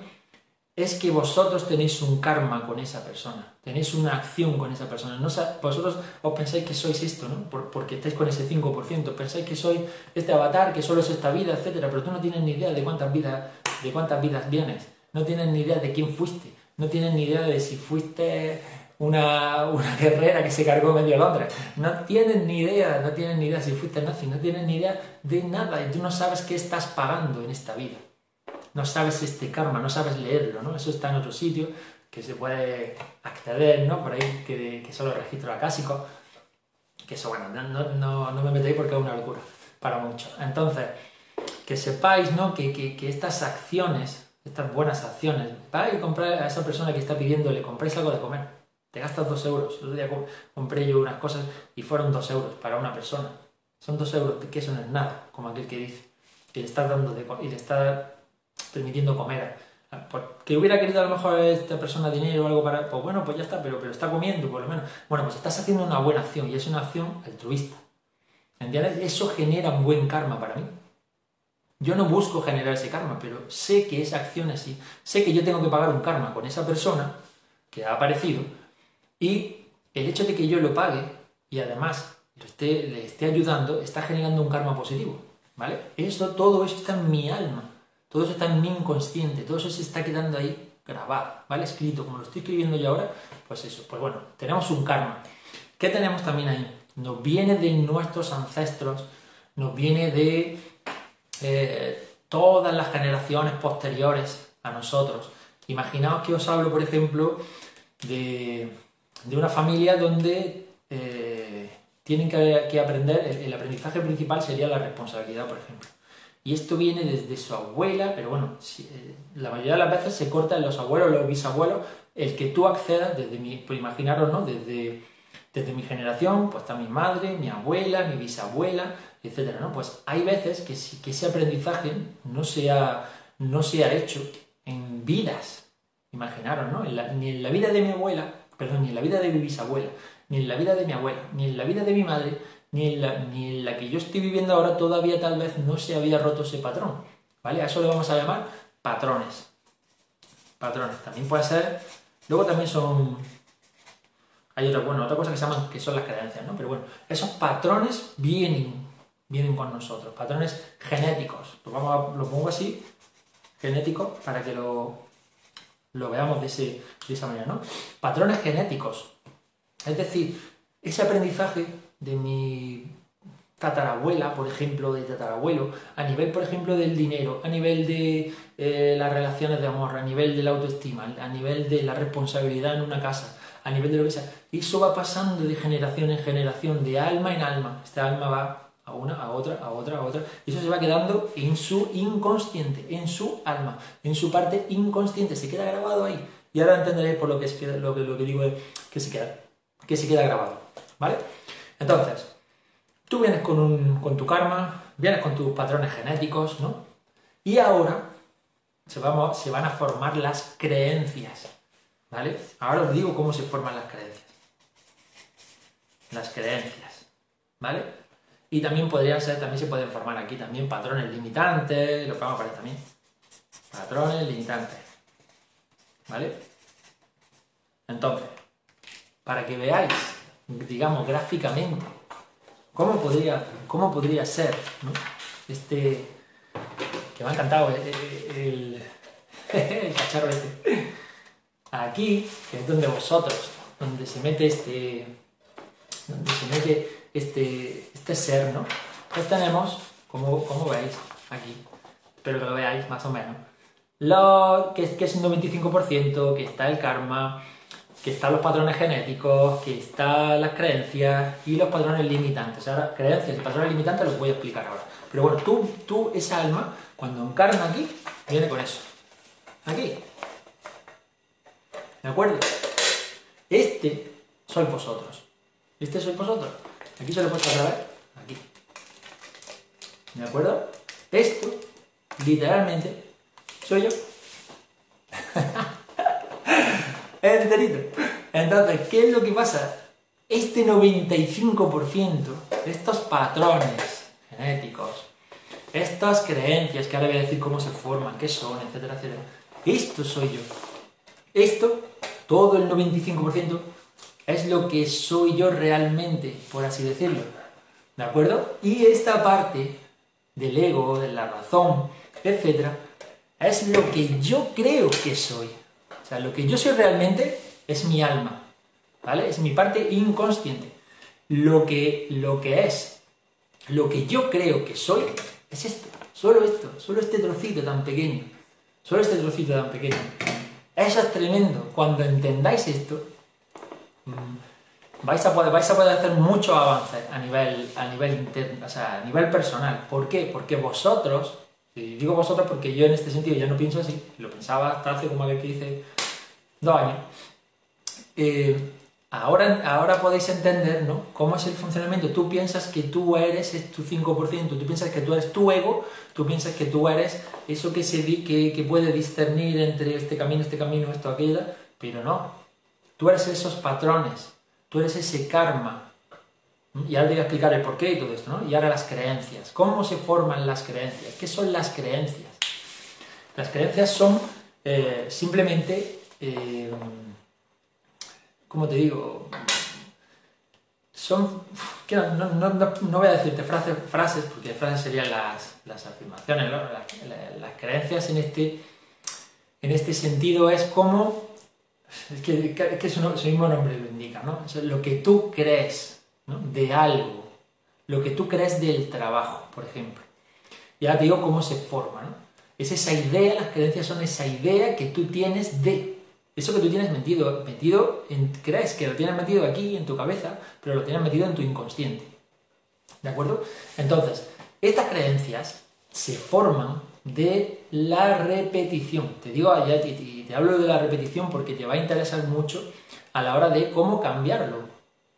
es que vosotros tenéis un karma con esa persona, tenéis una acción con esa persona. No, vosotros os pensáis que sois esto, ¿no? porque estáis con ese 5%, pensáis que sois este avatar, que solo es esta vida, etcétera, pero tú no tienes ni idea de cuántas vidas, de cuántas vidas vienes, no tienes ni idea de quién fuiste, no tienes ni idea de si fuiste una, (laughs) guerrera que se cargó medio Londres. No tienen ni idea, no tienen ni idea si fuiste nazi, no tienen ni idea de nada y tú no sabes qué estás pagando en esta vida. No sabes este karma, no sabes leerlo, ¿no? Eso está en otro sitio que se puede acceder, ¿no? Por ahí, que, que solo registro acásico. Que eso, bueno, no, no, no me metéis porque es una locura para mucho. Entonces, que sepáis, ¿no? Que, que, que estas acciones, estas buenas acciones, vais a comprar a esa persona que está pidiéndole, compréis algo de comer te gastas dos euros. El otro día compré yo unas cosas y fueron dos euros para una persona. Son dos euros, que eso no es nada, como aquel que dice. Y le estás dando de, y le estás permitiendo comer. Que hubiera querido a lo mejor esta persona dinero o algo para. Pues bueno, pues ya está, pero, pero está comiendo por lo menos. Bueno, pues estás haciendo una buena acción y es una acción altruista. ¿Entiendes? Eso genera un buen karma para mí. Yo no busco generar ese karma, pero sé que esa acción así, sé que yo tengo que pagar un karma con esa persona que ha aparecido y el hecho de que yo lo pague y además le esté ayudando, está generando un karma positivo. ¿Vale? Esto, todo eso está en mi alma, todo eso está en mi inconsciente, todo eso se está quedando ahí grabado, ¿vale? Escrito, como lo estoy escribiendo yo ahora, pues eso, pues bueno, tenemos un karma. ¿Qué tenemos también ahí? Nos viene de nuestros ancestros, nos viene de eh, todas las generaciones posteriores a nosotros. Imaginaos que os hablo, por ejemplo, de, de una familia donde eh, tienen que, aprender, el, aprendizaje principal sería la responsabilidad, por ejemplo. Y esto viene desde su abuela, pero bueno, eh, la mayoría de las veces se corta en los abuelos, los bisabuelos, el que tú accedas desde mi, pues imaginaros, ¿no? Desde, desde mi generación, pues está mi madre, mi abuela, mi bisabuela, etcétera, ¿no? Pues hay veces que, que ese aprendizaje no se ha, no se ha hecho en vidas, imaginaros, ¿no? ni en la vida de mi abuela, perdón, ni en la vida de mi bisabuela, ni en la vida de mi abuela, ni en la vida de mi madre, ni en la, que yo estoy viviendo ahora todavía tal vez no se había roto ese patrón. ¿Vale? A eso le vamos a llamar patrones. Patrones. También puede ser. Luego también son. Hay otra, bueno, otra cosa que se llaman que son las creencias, ¿no? Pero bueno, esos patrones vienen, vienen con nosotros. Patrones genéticos. Lo, vamos pongo así, genético, para que lo, lo veamos de, ese, de esa manera, ¿no? Patrones genéticos. Es decir, ese aprendizaje de mi tatarabuela, por ejemplo, de tatarabuelo, a nivel, por ejemplo, del dinero, a nivel de eh, las relaciones de amor, a nivel de la autoestima, a nivel de la responsabilidad en una casa, a nivel de lo que sea. Eso va pasando de generación en generación, de alma en alma. Esta alma va a una, a otra, a otra, a otra. Y eso se va quedando en su inconsciente, en su alma, en su parte inconsciente. Se queda grabado ahí. Y ahora entenderéis por lo que, es, lo que, lo que digo que se queda. que se queda grabado, ¿vale? Entonces, tú vienes con, con tu karma, vienes con tus patrones genéticos, ¿no? Y ahora se, se van a formar las creencias, ¿vale? Ahora os digo cómo se forman las creencias. Las creencias, ¿vale? Y también podrían ser, también se pueden formar aquí también patrones limitantes, lo que vamos a ver también. Patrones limitantes, ¿vale? Entonces, para que veáis, digamos, gráficamente, cómo podría, cómo podría ser, ¿no? Este, que me ha encantado eh, eh, el, (laughs) cacharro este. Aquí, que es donde vosotros, donde se mete este, donde se mete este, este ser, ¿no? Pues tenemos, como, como veis, aquí, espero que lo veáis más o menos, lo, que, que es un 95%, que está el karma, que están los patrones genéticos, que están las creencias y los patrones limitantes. Ahora, creencias y patrones limitantes los voy a explicar ahora. Pero bueno, tú, tú esa alma, cuando encarna aquí, viene con eso. Aquí. ¿De acuerdo? Este sois vosotros. Este sois vosotros. Aquí se lo puedes ver. Aquí. ¿De acuerdo? Esto, literalmente, soy yo. (laughs) enterito. Entonces, ¿qué es lo que pasa? Este 95% de estos patrones genéticos, estas creencias, que ahora voy a decir cómo se forman, qué son, etcétera, etcétera, esto soy yo. Esto, todo el 95%, es lo que soy yo realmente, por así decirlo. ¿De acuerdo? Y esta parte del ego, de la razón, etcétera, es lo que yo creo que soy sea, lo que yo soy realmente es mi alma, ¿vale? Es mi parte inconsciente. Lo que, lo que es, lo que yo creo que soy, es esto, solo esto, solo este trocito tan pequeño, solo este trocito tan pequeño. Eso es tremendo. Cuando entendáis esto, vais a poder, vais a poder hacer muchos avances a nivel, a nivel interno, o sea, a nivel personal. ¿Por qué? Porque vosotros, y digo vosotros porque yo en este sentido ya no pienso así, lo pensaba hasta hace como que dice dos años, eh, ahora, ahora podéis entender ¿no? cómo es el funcionamiento. Tú piensas que tú eres es tu 5%, tú piensas que tú eres tu ego, tú piensas que tú eres eso que, se, que, que puede discernir entre este camino, este camino, esto, aquello, pero no. Tú eres esos patrones, tú eres ese karma. Y ahora te voy a explicar el porqué y todo esto, ¿no? Y ahora las creencias. ¿Cómo se forman las creencias? ¿Qué son las creencias? Las creencias son eh, simplemente eh, ¿cómo te digo? Son, no, voy a decirte frases, porque frases serían las, afirmaciones, las, creencias en este, en este sentido es como, es que, que su, mismo nombre lo indica, ¿no? lo que tú crees de algo, lo que tú crees del trabajo, por ejemplo. Y ahora te digo cómo se forma, ¿no? Es esa idea, las creencias son esa idea que tú tienes de eso que tú tienes metido, metido en, crees que lo tienes metido aquí en tu cabeza, pero lo tienes metido en tu inconsciente. ¿De acuerdo? Entonces, estas creencias se forman de la repetición. Te digo, ya te, te, hablo de la repetición porque te va a interesar mucho a la hora de cómo cambiarlo.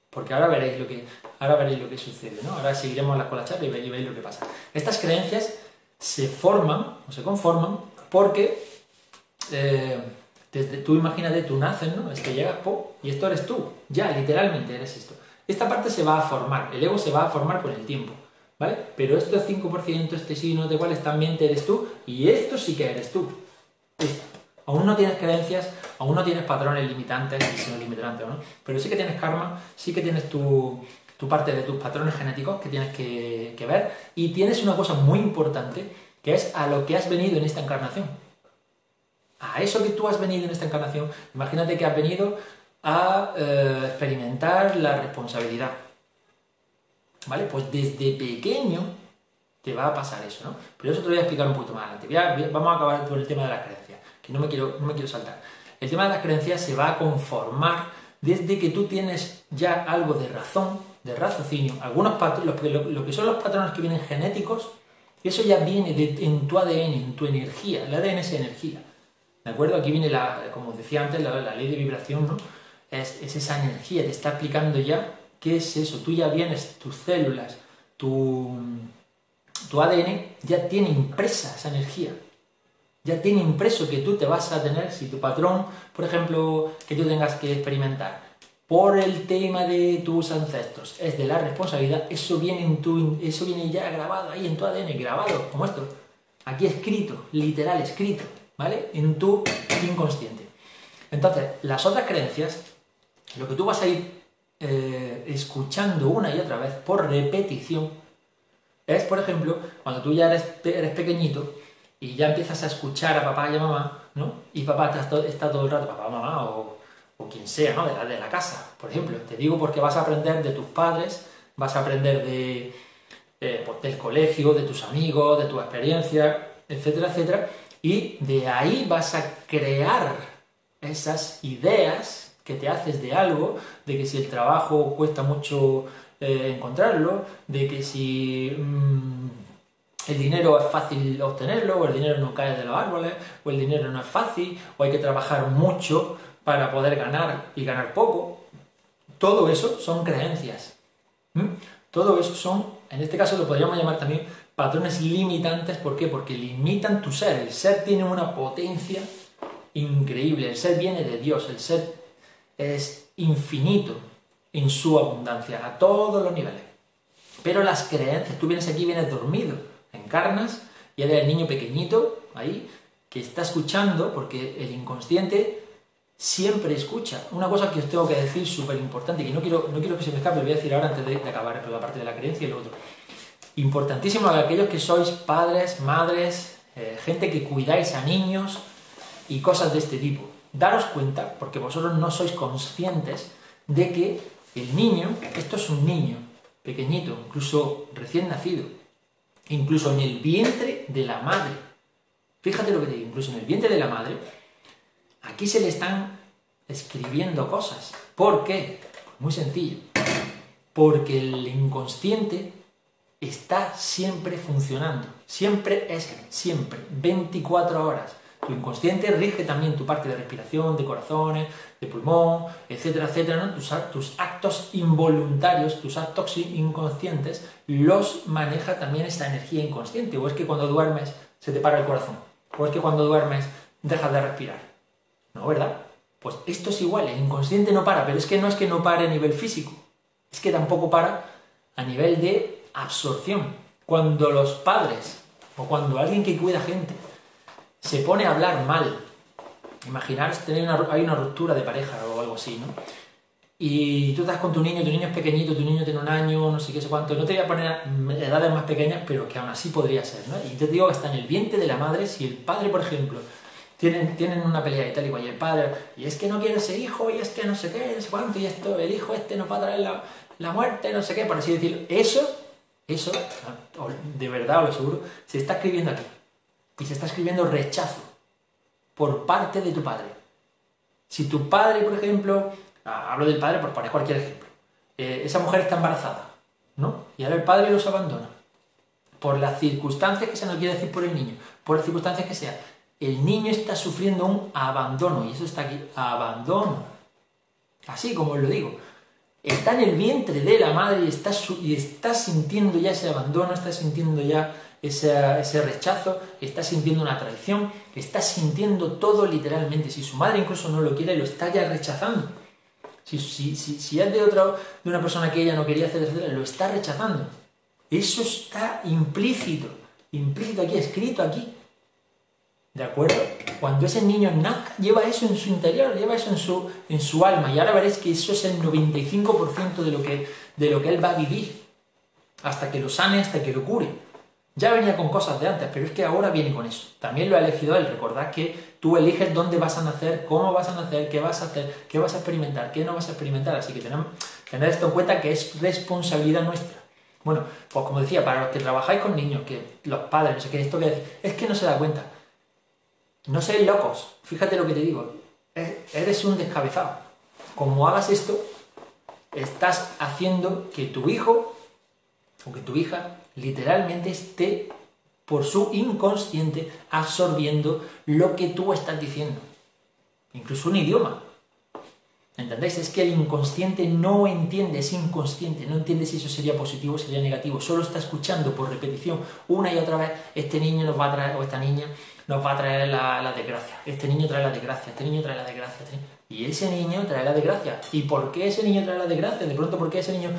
Porque ahora veréis lo que, ahora veréis lo que sucede, ¿no? Ahora seguiremos la cola y veréis lo que pasa. Estas creencias se forman o se conforman porque eh, desde, tú imagínate, tú naces, ¿no? Es que llegas, po, y esto eres tú. Ya, literalmente eres esto. Esta parte se va a formar, el ego se va a formar con el tiempo, Pero esto es 5%, este sí, no te cuales también eres tú, y esto sí que eres tú. Aún no tienes creencias, aún no tienes patrones limitantes, si son limitantes o no, pero sí que tienes karma, sí que tienes tu, parte de tus patrones genéticos que tienes que, que ver, y tienes una cosa muy importante, que es a lo que has venido en esta encarnación a eso que tú has venido en esta encarnación, imagínate que has venido a eh, experimentar la responsabilidad. ¿Vale? Pues desde pequeño te va a pasar eso, ¿no? Pero eso te lo voy a explicar un poquito más adelante. vamos a acabar con el tema de las creencias, que no me, quiero, no me quiero saltar. El tema de las creencias se va a conformar desde que tú tienes ya algo de razón, de raciocinio, algunos patrones, lo, que son los patrones que vienen genéticos, eso ya viene en tu ADN, en tu energía. El ADN es energía. ¿De acuerdo? Aquí viene, la, como decía antes, la, ley de vibración, ¿no? es, esa energía, te está explicando ya qué es eso. Tú ya vienes, tus células, tu, tu ADN ya tiene impresa esa energía. Ya tiene impreso que tú te vas a tener, si tu patrón, por ejemplo, que tú tengas que experimentar por el tema de tus ancestros, es de la responsabilidad, eso viene, en tu, eso viene ya grabado ahí en tu ADN, grabado, como esto. Aquí escrito, literal, escrito, ¿vale? En tu inconsciente. Entonces, las otras creencias, lo que tú vas a ir eh, escuchando una y otra vez por repetición, es, por ejemplo, cuando tú ya eres, eres pequeñito y ya empiezas a escuchar a papá y a mamá, ¿no? Y papá está, todo el rato, papá, mamá o, o quien sea, ¿no? De la, de la casa, por ejemplo. Te digo porque vas a aprender de tus padres, vas a aprender de, eh, pues, del colegio, de tus amigos, de tu experiencia, etcétera, etcétera. Y de ahí vas a crear esas ideas que te haces de algo, de que si el trabajo cuesta mucho eh, encontrarlo, de que si mm, el dinero es fácil obtenerlo, o el dinero no cae de los árboles, o el dinero no es fácil, o hay que trabajar mucho para poder ganar y ganar poco. Todo eso son creencias. Todo eso son, en este caso lo podríamos llamar también patrones limitantes. ¿Por qué? Porque limitan tu ser. El ser tiene una potencia increíble. El ser viene de Dios. El ser es infinito en su abundancia, a todos los niveles. Pero las creencias, tú vienes aquí, vienes dormido, encarnas y eres el niño pequeñito ahí que está escuchando, porque el inconsciente siempre escucha. Una cosa que os tengo que decir súper importante, que no quiero, no quiero que se me escape, lo voy a decir ahora antes de, acabar con la parte de la creencia y lo otro. Importantísimo a aquellos que sois padres, madres, eh, gente que cuidáis a niños y cosas de este tipo. Daros cuenta, porque vosotros no sois conscientes, de que el niño, esto es un niño pequeñito, incluso recién nacido, incluso en el vientre de la madre. Fíjate lo que te digo, incluso en el vientre de la madre, aquí se le están escribiendo cosas. ¿Por qué? Muy sencillo. Porque el inconsciente está siempre funcionando. Siempre es siempre, 24 horas. Tu inconsciente rige también tu parte de respiración, de corazones, de pulmón, etcétera, etcétera. Tus, actos involuntarios, tus actos inconscientes, los maneja también esta energía inconsciente. O es que cuando duermes se te para el corazón. O es que cuando duermes dejas de respirar. ¿No, verdad? Pues esto es igual, el inconsciente no para, pero es que no es que no pare a nivel físico, es que tampoco para a nivel de absorción. Cuando los padres o cuando alguien que cuida gente se pone a hablar mal. Imaginaros tener una, hay una ruptura de pareja o algo así, ¿no? Y tú estás con tu niño, tu niño es pequeñito, tu niño tiene un año, no sé qué, sé cuánto. No te voy a poner edades más pequeñas, pero que aún así podría ser, ¿no? Y te digo que está en el vientre de la madre, si el padre, por ejemplo, tienen, tienen una pelea y tal y y el padre, y es que no quiere ser hijo, y es que no sé qué, no sé cuánto, y esto, el hijo este nos va a traer la, la muerte, no sé qué, por así decirlo. Eso, eso, de verdad, os lo seguro, se está escribiendo aquí y se está escribiendo rechazo por parte de tu padre. Si tu padre, por ejemplo, ah, hablo del padre por poner cualquier ejemplo, eh, esa mujer está embarazada, ¿no? Y ahora el padre los abandona. Por las circunstancias que se nos quiere decir por el niño, por las circunstancias que sea, el niño está sufriendo un abandono, y eso está aquí, abandono. Así como lo digo. Está en el vientre de la madre y está, y está sintiendo ya ese abandono, está sintiendo ya ese, rechazo, está sintiendo una traición, está sintiendo todo literalmente. Si su madre incluso no lo quiere, lo está ya rechazando. Si, si, es de, otra, de una persona que ella no quería hacer, lo está rechazando. Eso está implícito, implícito aquí, escrito aquí. ¿De acuerdo? Cuando ese niño nazca, lleva eso en su interior, lleva eso en su, en su alma. Y ahora veréis que eso es el 95% de lo, que, de lo que él va a vivir. Hasta que lo sane, hasta que lo cure. Ya venía con cosas de antes, pero es que ahora viene con eso. También lo ha elegido él. Recordad que tú eliges dónde vas a nacer, cómo vas a nacer, qué vas a hacer, qué vas a experimentar, qué no vas a experimentar. Así que tenemos, tener esto en cuenta que es responsabilidad nuestra. Bueno, pues como decía, para los que trabajáis con niños, que los padres, no sé qué, esto que es que no se da cuenta. No seáis locos. Fíjate lo que te digo. Eres un descabezado. Como hagas esto, estás haciendo que tu hijo o que tu hija literalmente esté por su inconsciente absorbiendo lo que tú estás diciendo. Incluso un idioma. ¿Entendéis? Es que el inconsciente no entiende, es inconsciente, no entiende si eso sería positivo o sería negativo, solo está escuchando por repetición una y otra vez, este niño nos va a traer, o esta niña nos va a traer la, desgracia, este niño trae la desgracia, este niño trae la desgracia, este y ese niño trae la desgracia. ¿Y por qué ese niño trae la desgracia? De pronto, ¿por qué ese niño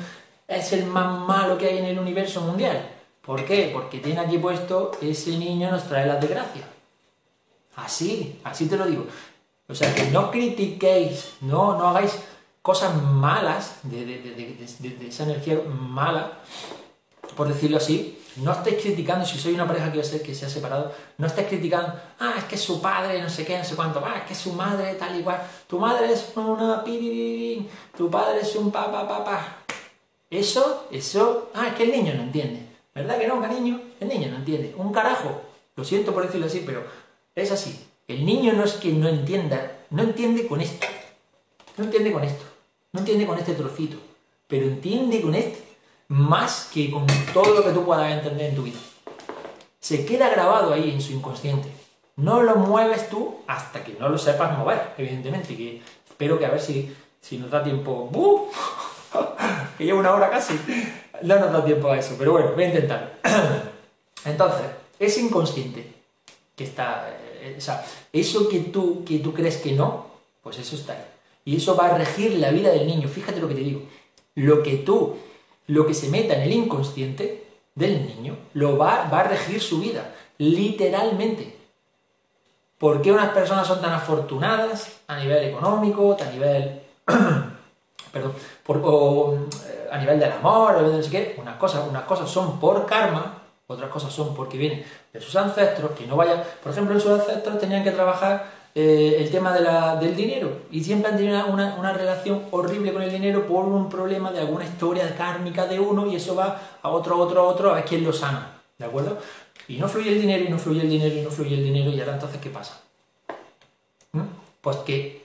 es el más malo que hay en el universo mundial? ¿Por qué? Porque tiene aquí puesto, ese niño nos trae la desgracia. Así, así te lo digo. O sea, que no critiquéis, no, no hagáis cosas malas de, esa energía mala, por decirlo así. No estáis criticando, si soy una pareja que, que se ha separado, no estáis criticando, ah, es que su padre, no sé qué, no sé cuánto, ah, es que su madre, tal igual, tu madre es una pi, tu padre es un pa, pa, pa, pa. Eso, eso, ah, es que el niño no entiende. ¿Verdad que no, cariño? El niño no entiende. Un carajo. Lo siento por decirlo así, pero es así. El niño no es que no entienda, no entiende con esto. No entiende con esto. No entiende con este trocito. Pero entiende con este más que con todo lo que tú puedas entender en tu vida. Se queda grabado ahí en su inconsciente. No lo mueves tú hasta que no lo sepas mover, evidentemente. Que espero que a ver si, si nos da tiempo. ¡Buf! (laughs) que lleva una hora casi. No nos da tiempo a eso, pero bueno, voy a intentarlo. (clears throat) Entonces, es inconsciente que está o sea, eso que tú, que tú crees que no, pues eso está ahí. Y eso va a regir la vida del niño. Fíjate lo que te digo. Lo que tú, lo que se meta en el inconsciente del niño, lo va, va a regir su vida. Literalmente. ¿Por qué unas personas son tan afortunadas a nivel económico, a nivel. (clears throat) perdón, eh, a nivel del amor, no sé qué? Unas cosas, unas cosas son por karma, otras cosas son porque vienen de sus ancestros, que no vayan, por ejemplo, sus ancestros tenían que trabajar eh, el tema del dinero y siempre han tenido una, relación horrible con el dinero por un problema de alguna historia kármica de uno y eso va a otro, otro, otro, a ver quién lo sana, ¿de acuerdo? Y no fluye el dinero, y no fluye el dinero, y no fluye el dinero, y ahora entonces, ¿qué pasa? ¿Mm? Pues que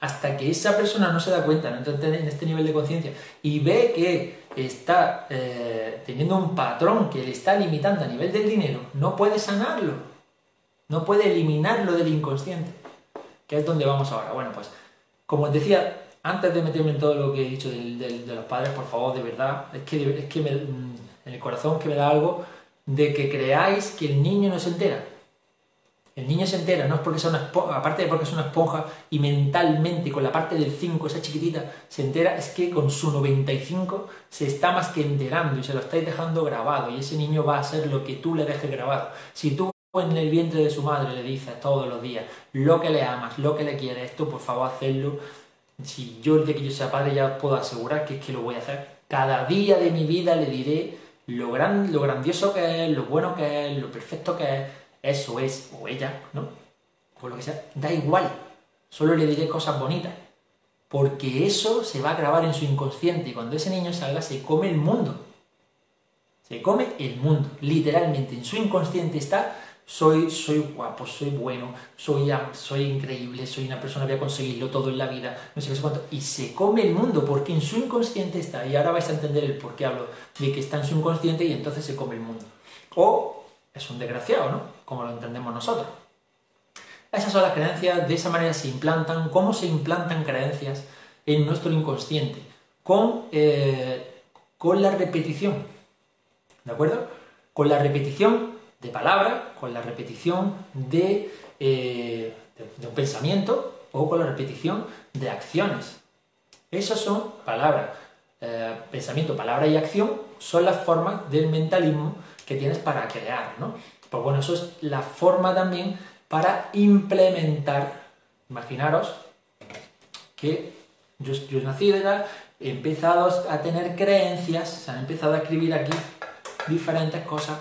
hasta que esa persona no se da cuenta, no entra en este nivel de conciencia y ve que está eh, teniendo un patrón que le está limitando a nivel del dinero, no puede sanarlo, no puede eliminarlo del inconsciente, que es donde vamos ahora. Bueno, pues como os decía, antes de meterme en todo lo que he dicho de los padres, por favor, de verdad, es que, es que en el corazón que me da algo de que creáis que el niño no se entera. El niño se entera, no es porque sea una aparte de porque es una esponja y mentalmente con la parte del 5, esa chiquitita, se entera, es que con su 95 se está más que enterando y se lo estáis dejando grabado y ese niño va a ser lo que tú le dejes grabado. Si tú en el vientre de su madre le dices todos los días lo que le amas, lo que le quieres, esto por favor hacerlo. Si yo el día que yo sea padre ya os puedo asegurar que es que lo voy a hacer. Cada día de mi vida le diré lo, gran, lo grandioso que es, lo bueno que es, lo perfecto que es eso es, o ella, ¿no? Por lo que sea, da igual. Solo le diré cosas bonitas. Porque eso se va a grabar en su inconsciente y cuando ese niño salga se come el mundo. Se come el mundo, literalmente. En su inconsciente está, soy, soy guapo, soy bueno, soy, soy increíble, soy una persona que voy a conseguirlo todo en la vida, no sé qué cuánto. Y se come el mundo porque en su inconsciente está. Y ahora vais a entender el por qué hablo de que está en su inconsciente y entonces se come el mundo. O es un desgraciado, ¿no? Como lo entendemos nosotros. Esas son las creencias, de esa manera se implantan. ¿Cómo se implantan creencias en nuestro inconsciente? Con, eh, con la repetición. ¿De acuerdo? Con la repetición de palabras, con la repetición de, eh, un pensamiento o con la repetición de acciones. Esas son palabras. Eh, pensamiento, palabra y acción son las formas del mentalismo que tienes para crear, ¿no? Pues bueno, eso es la forma también para implementar. Imaginaros que yo, yo he nacido ya, he empezado a tener creencias, se han empezado a escribir aquí diferentes cosas,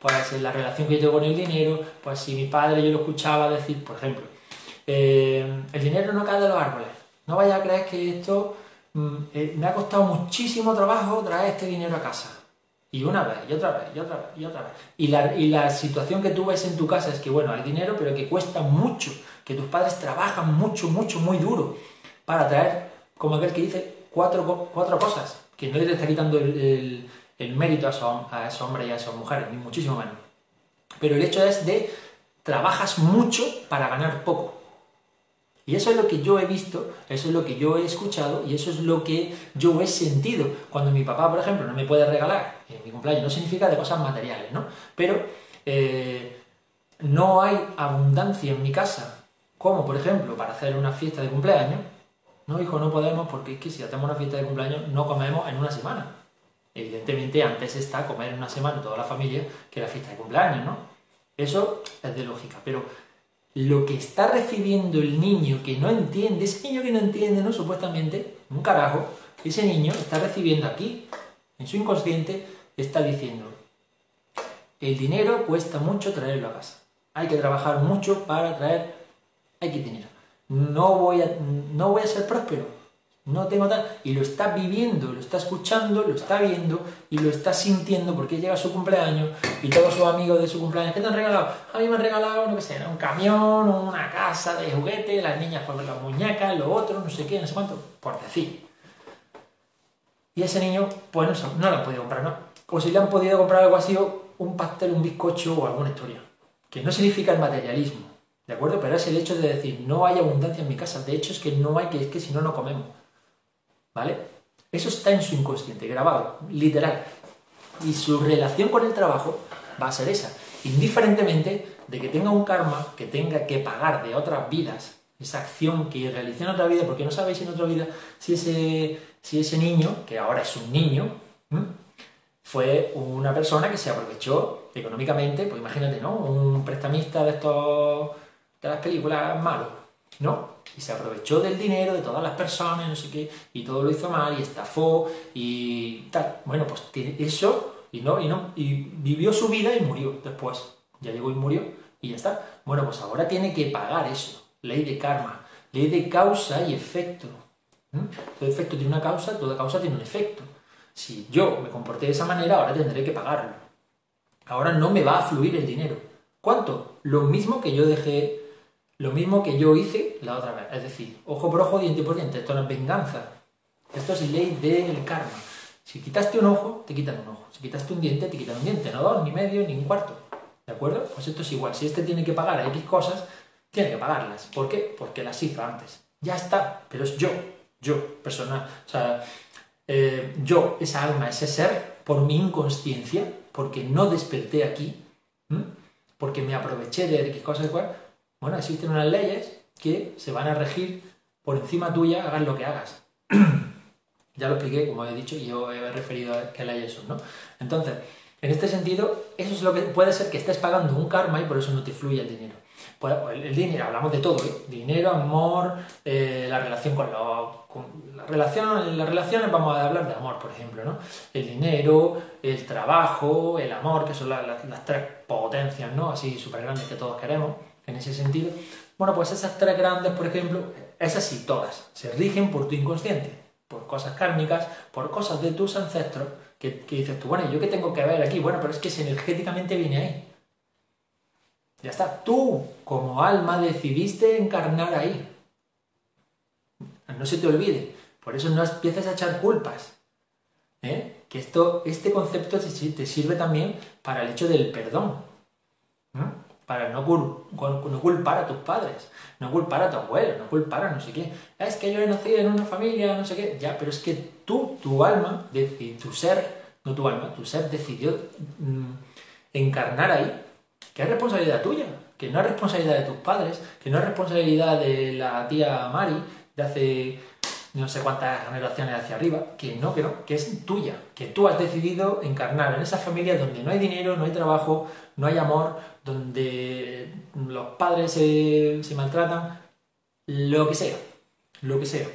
pues la relación que yo tengo con el dinero, pues si mi padre yo lo escuchaba decir, por ejemplo, eh, el dinero no cae de los árboles, no vaya a creer que esto mm, eh, me ha costado muchísimo trabajo traer este dinero a casa. Y una vez, y otra vez, y otra vez, y otra vez. Y la, y la situación que tú ves en tu casa es que, bueno, hay dinero, pero que cuesta mucho, que tus padres trabajan mucho, mucho, muy duro para traer, como aquel que dice, cuatro, cuatro cosas, que no le está quitando el, el, mérito a esos, a esos hombres y a esas mujeres, ni muchísimo menos. Pero el hecho es de trabajas mucho para ganar poco. Y eso es lo que yo he visto, eso es lo que yo he escuchado y eso es lo que yo he sentido. Cuando mi papá, por ejemplo, no me puede regalar en mi cumpleaños, no significa de cosas materiales, ¿no? Pero eh, no hay abundancia en mi casa, como por ejemplo para hacer una fiesta de cumpleaños. No, hijo, no podemos porque es que si hacemos una fiesta de cumpleaños no comemos en una semana. Evidentemente antes está comer en una semana toda la familia que la fiesta de cumpleaños, ¿no? Eso es de lógica, pero lo que está recibiendo el niño que no entiende, ese niño que no entiende, ¿no? Supuestamente, un carajo, ese niño está recibiendo aquí, en su inconsciente, está diciendo, el dinero cuesta mucho traerlo a casa. Hay que trabajar mucho para traer que dinero. No voy a, no voy a ser próspero no tengo tal. Y lo está viviendo, lo está escuchando, lo está viendo y lo está sintiendo porque llega su cumpleaños y todos sus amigos de su cumpleaños, ¿qué te han regalado? A mí me han regalado, no sé, un camión, una casa de juguete, las niñas por las muñecas, lo otro, no sé qué, no sé cuánto, por decir. Y ese niño, pues no, no lo han podido comprar, ¿no? O si le han podido comprar algo así, un pastel, un bizcocho o alguna historia. Que no significa el materialismo, ¿de acuerdo? Pero es el hecho de decir, no hay abundancia en mi casa. De hecho, es que no hay, que es que si no, no comemos. Eso está en su inconsciente, grabado, literal. Y su relación con el trabajo va a ser esa. Indiferentemente de que tenga un karma, que tenga que pagar de otras vidas, esa acción que realizó en otra vida, porque no sabéis en otra vida si ese, si ese niño, que ahora es un niño, fue una persona que se aprovechó económicamente, pues imagínate, ¿no? Un prestamista de estos de las películas malos, ¿no? y se aprovechó del dinero de todas las personas, no sé qué, y todo lo hizo mal y estafó y tal. Bueno, pues eso, y no, y no, y vivió su vida y murió después. Ya llegó y murió y ya está. Bueno, pues ahora tiene que pagar eso. Ley de karma, ley de causa y efecto. Todo efecto tiene una causa, toda causa tiene un efecto. Si yo me comporté de esa manera, ahora tendré que pagarlo. Ahora no me va a fluir el dinero. ¿Cuánto? Lo mismo que yo dejé lo mismo que yo hice la otra vez. Es decir, ojo por ojo, diente por diente. Esto no es venganza. Esto es ley del karma. Si quitaste un ojo, te quitan un ojo. Si quitaste un diente, te quitan un diente. No dos, ni medio, ni un cuarto. ¿De acuerdo? Pues esto es igual. Si este tiene que pagar a X cosas, tiene que pagarlas. ¿Por qué? Porque las hizo antes. Ya está. Pero es yo. Yo, personal. O sea, eh, yo, esa alma, ese ser, por mi inconsciencia, porque no desperté aquí, porque me aproveché de X cosas, igual, bueno, existen unas leyes que se van a regir por encima tuya, hagas lo que hagas. (clears throat) ya lo expliqué, como he dicho, y yo he referido a qué leyes son, ¿no? Entonces, en este sentido, eso es lo que puede ser que estés pagando un karma y por eso no te fluye el dinero. Pues, el, dinero, hablamos de todo, ¿eh? Dinero, amor, eh, la relación con los... la relación, en las relaciones vamos a hablar de amor, por ejemplo, ¿no? El dinero, el trabajo, el amor, que son las, las tres potencias, ¿no? Así súper grandes que todos queremos en ese sentido. Bueno, pues esas tres grandes, por ejemplo, esas sí, todas, se rigen por tu inconsciente, por cosas kármicas, por cosas de tus ancestros, que, dices tú, bueno, ¿yo qué tengo que ver aquí? Bueno, pero es que energéticamente viene ahí. Ya está, tú como alma decidiste encarnar ahí. No se te olvide, por eso no empieces a echar culpas. ¿eh? Que esto, este concepto te sirve también para el hecho del perdón para no, culpar a tus padres, no culpar a tu abuelo, no culpar a no sé qué. Es que yo he nacido en una familia, no sé qué. Ya, pero es que tú, tu alma, tu ser, no tu alma, tu ser decidió mm, encarnar ahí, que es responsabilidad tuya, que no es responsabilidad de tus padres, que no es responsabilidad de la tía Mari de hace no sé cuántas generaciones hacia arriba, que no, que que es tuya, que tú has decidido encarnar en esa familia donde no hay dinero, no hay trabajo, no hay amor, donde los padres se, maltratan, lo que sea, lo que sea.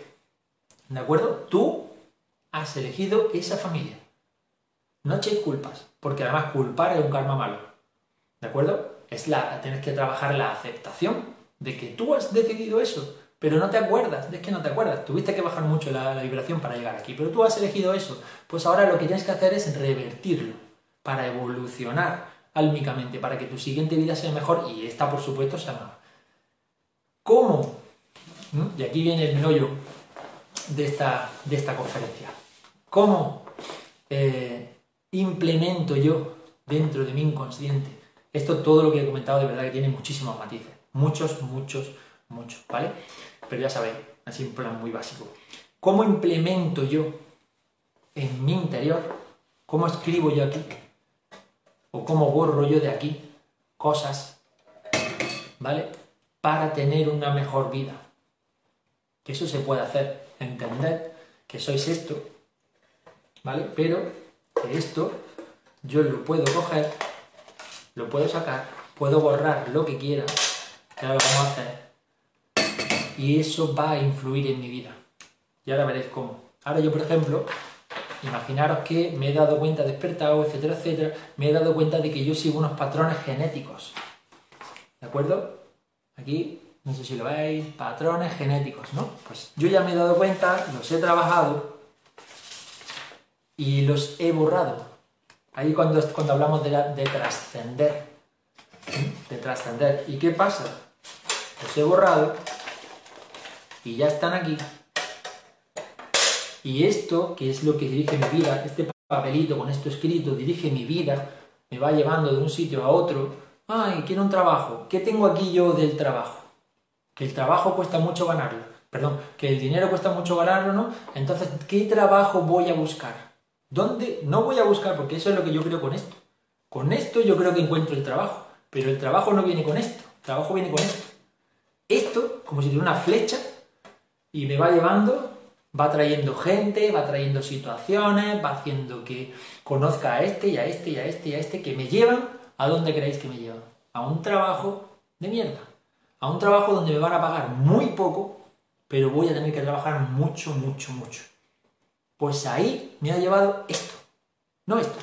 ¿De acuerdo? Tú has elegido esa familia. No echéis culpas, porque además culpar es un karma malo. ¿De acuerdo? Es la, tienes que trabajar la aceptación de que tú has decidido eso, pero no te acuerdas, es que no te acuerdas, tuviste que bajar mucho la, vibración para llegar aquí, pero tú has elegido eso, pues ahora lo que tienes que hacer es revertirlo para evolucionar álmicamente para que tu siguiente vida sea mejor y esta, por supuesto, sea mejor. ¿Cómo? ¿Mm? Y aquí viene el meollo de esta, de esta conferencia. ¿Cómo eh, implemento yo dentro de mi inconsciente? Esto, todo lo que he comentado, de verdad que tiene muchísimos matices. Muchos, muchos, mucho, ¿vale? Pero ya sabéis, así un plan muy básico. ¿Cómo implemento yo en mi interior? ¿Cómo escribo yo aquí? ¿O cómo borro yo de aquí cosas, ¿vale? Para tener una mejor vida. Que eso se puede hacer, entender que sois esto, ¿vale? Pero que esto yo lo puedo coger, lo puedo sacar, puedo borrar lo que quiera, ahora lo vamos a hacer, y eso va a influir en mi vida. Y ahora veréis cómo. Ahora yo, por ejemplo, imaginaros que me he dado cuenta, despertado, etcétera, etcétera, me he dado cuenta de que yo sigo unos patrones genéticos. ¿De acuerdo? Aquí, no sé si lo veis, patrones genéticos, ¿no? Pues yo ya me he dado cuenta, los he trabajado y los he borrado. Ahí cuando, cuando hablamos de, de trascender, de trascender. ¿Y qué pasa? Los he borrado y ya están aquí. Y esto, que es lo que dirige mi vida, este papelito con esto escrito, dirige mi vida, me va llevando de un sitio a otro. Ay, quiero un trabajo. ¿Qué tengo aquí yo del trabajo? Que el trabajo cuesta mucho ganarlo. Perdón, que el dinero cuesta mucho ganarlo, ¿no? Entonces, ¿qué trabajo voy a buscar? ¿Dónde? No voy a buscar, porque eso es lo que yo creo con esto. Con esto yo creo que encuentro el trabajo. Pero el trabajo no viene con esto. El trabajo viene con esto. Esto, como si tuviera una flecha, y me va llevando, va trayendo gente, va trayendo situaciones, va haciendo que conozca a este y a este y a este y a este que me llevan a dónde creéis que me llevan. A un trabajo de mierda. A un trabajo donde me van a pagar muy poco, pero voy a tener que trabajar mucho, mucho, mucho. Pues ahí me ha llevado esto. No esto.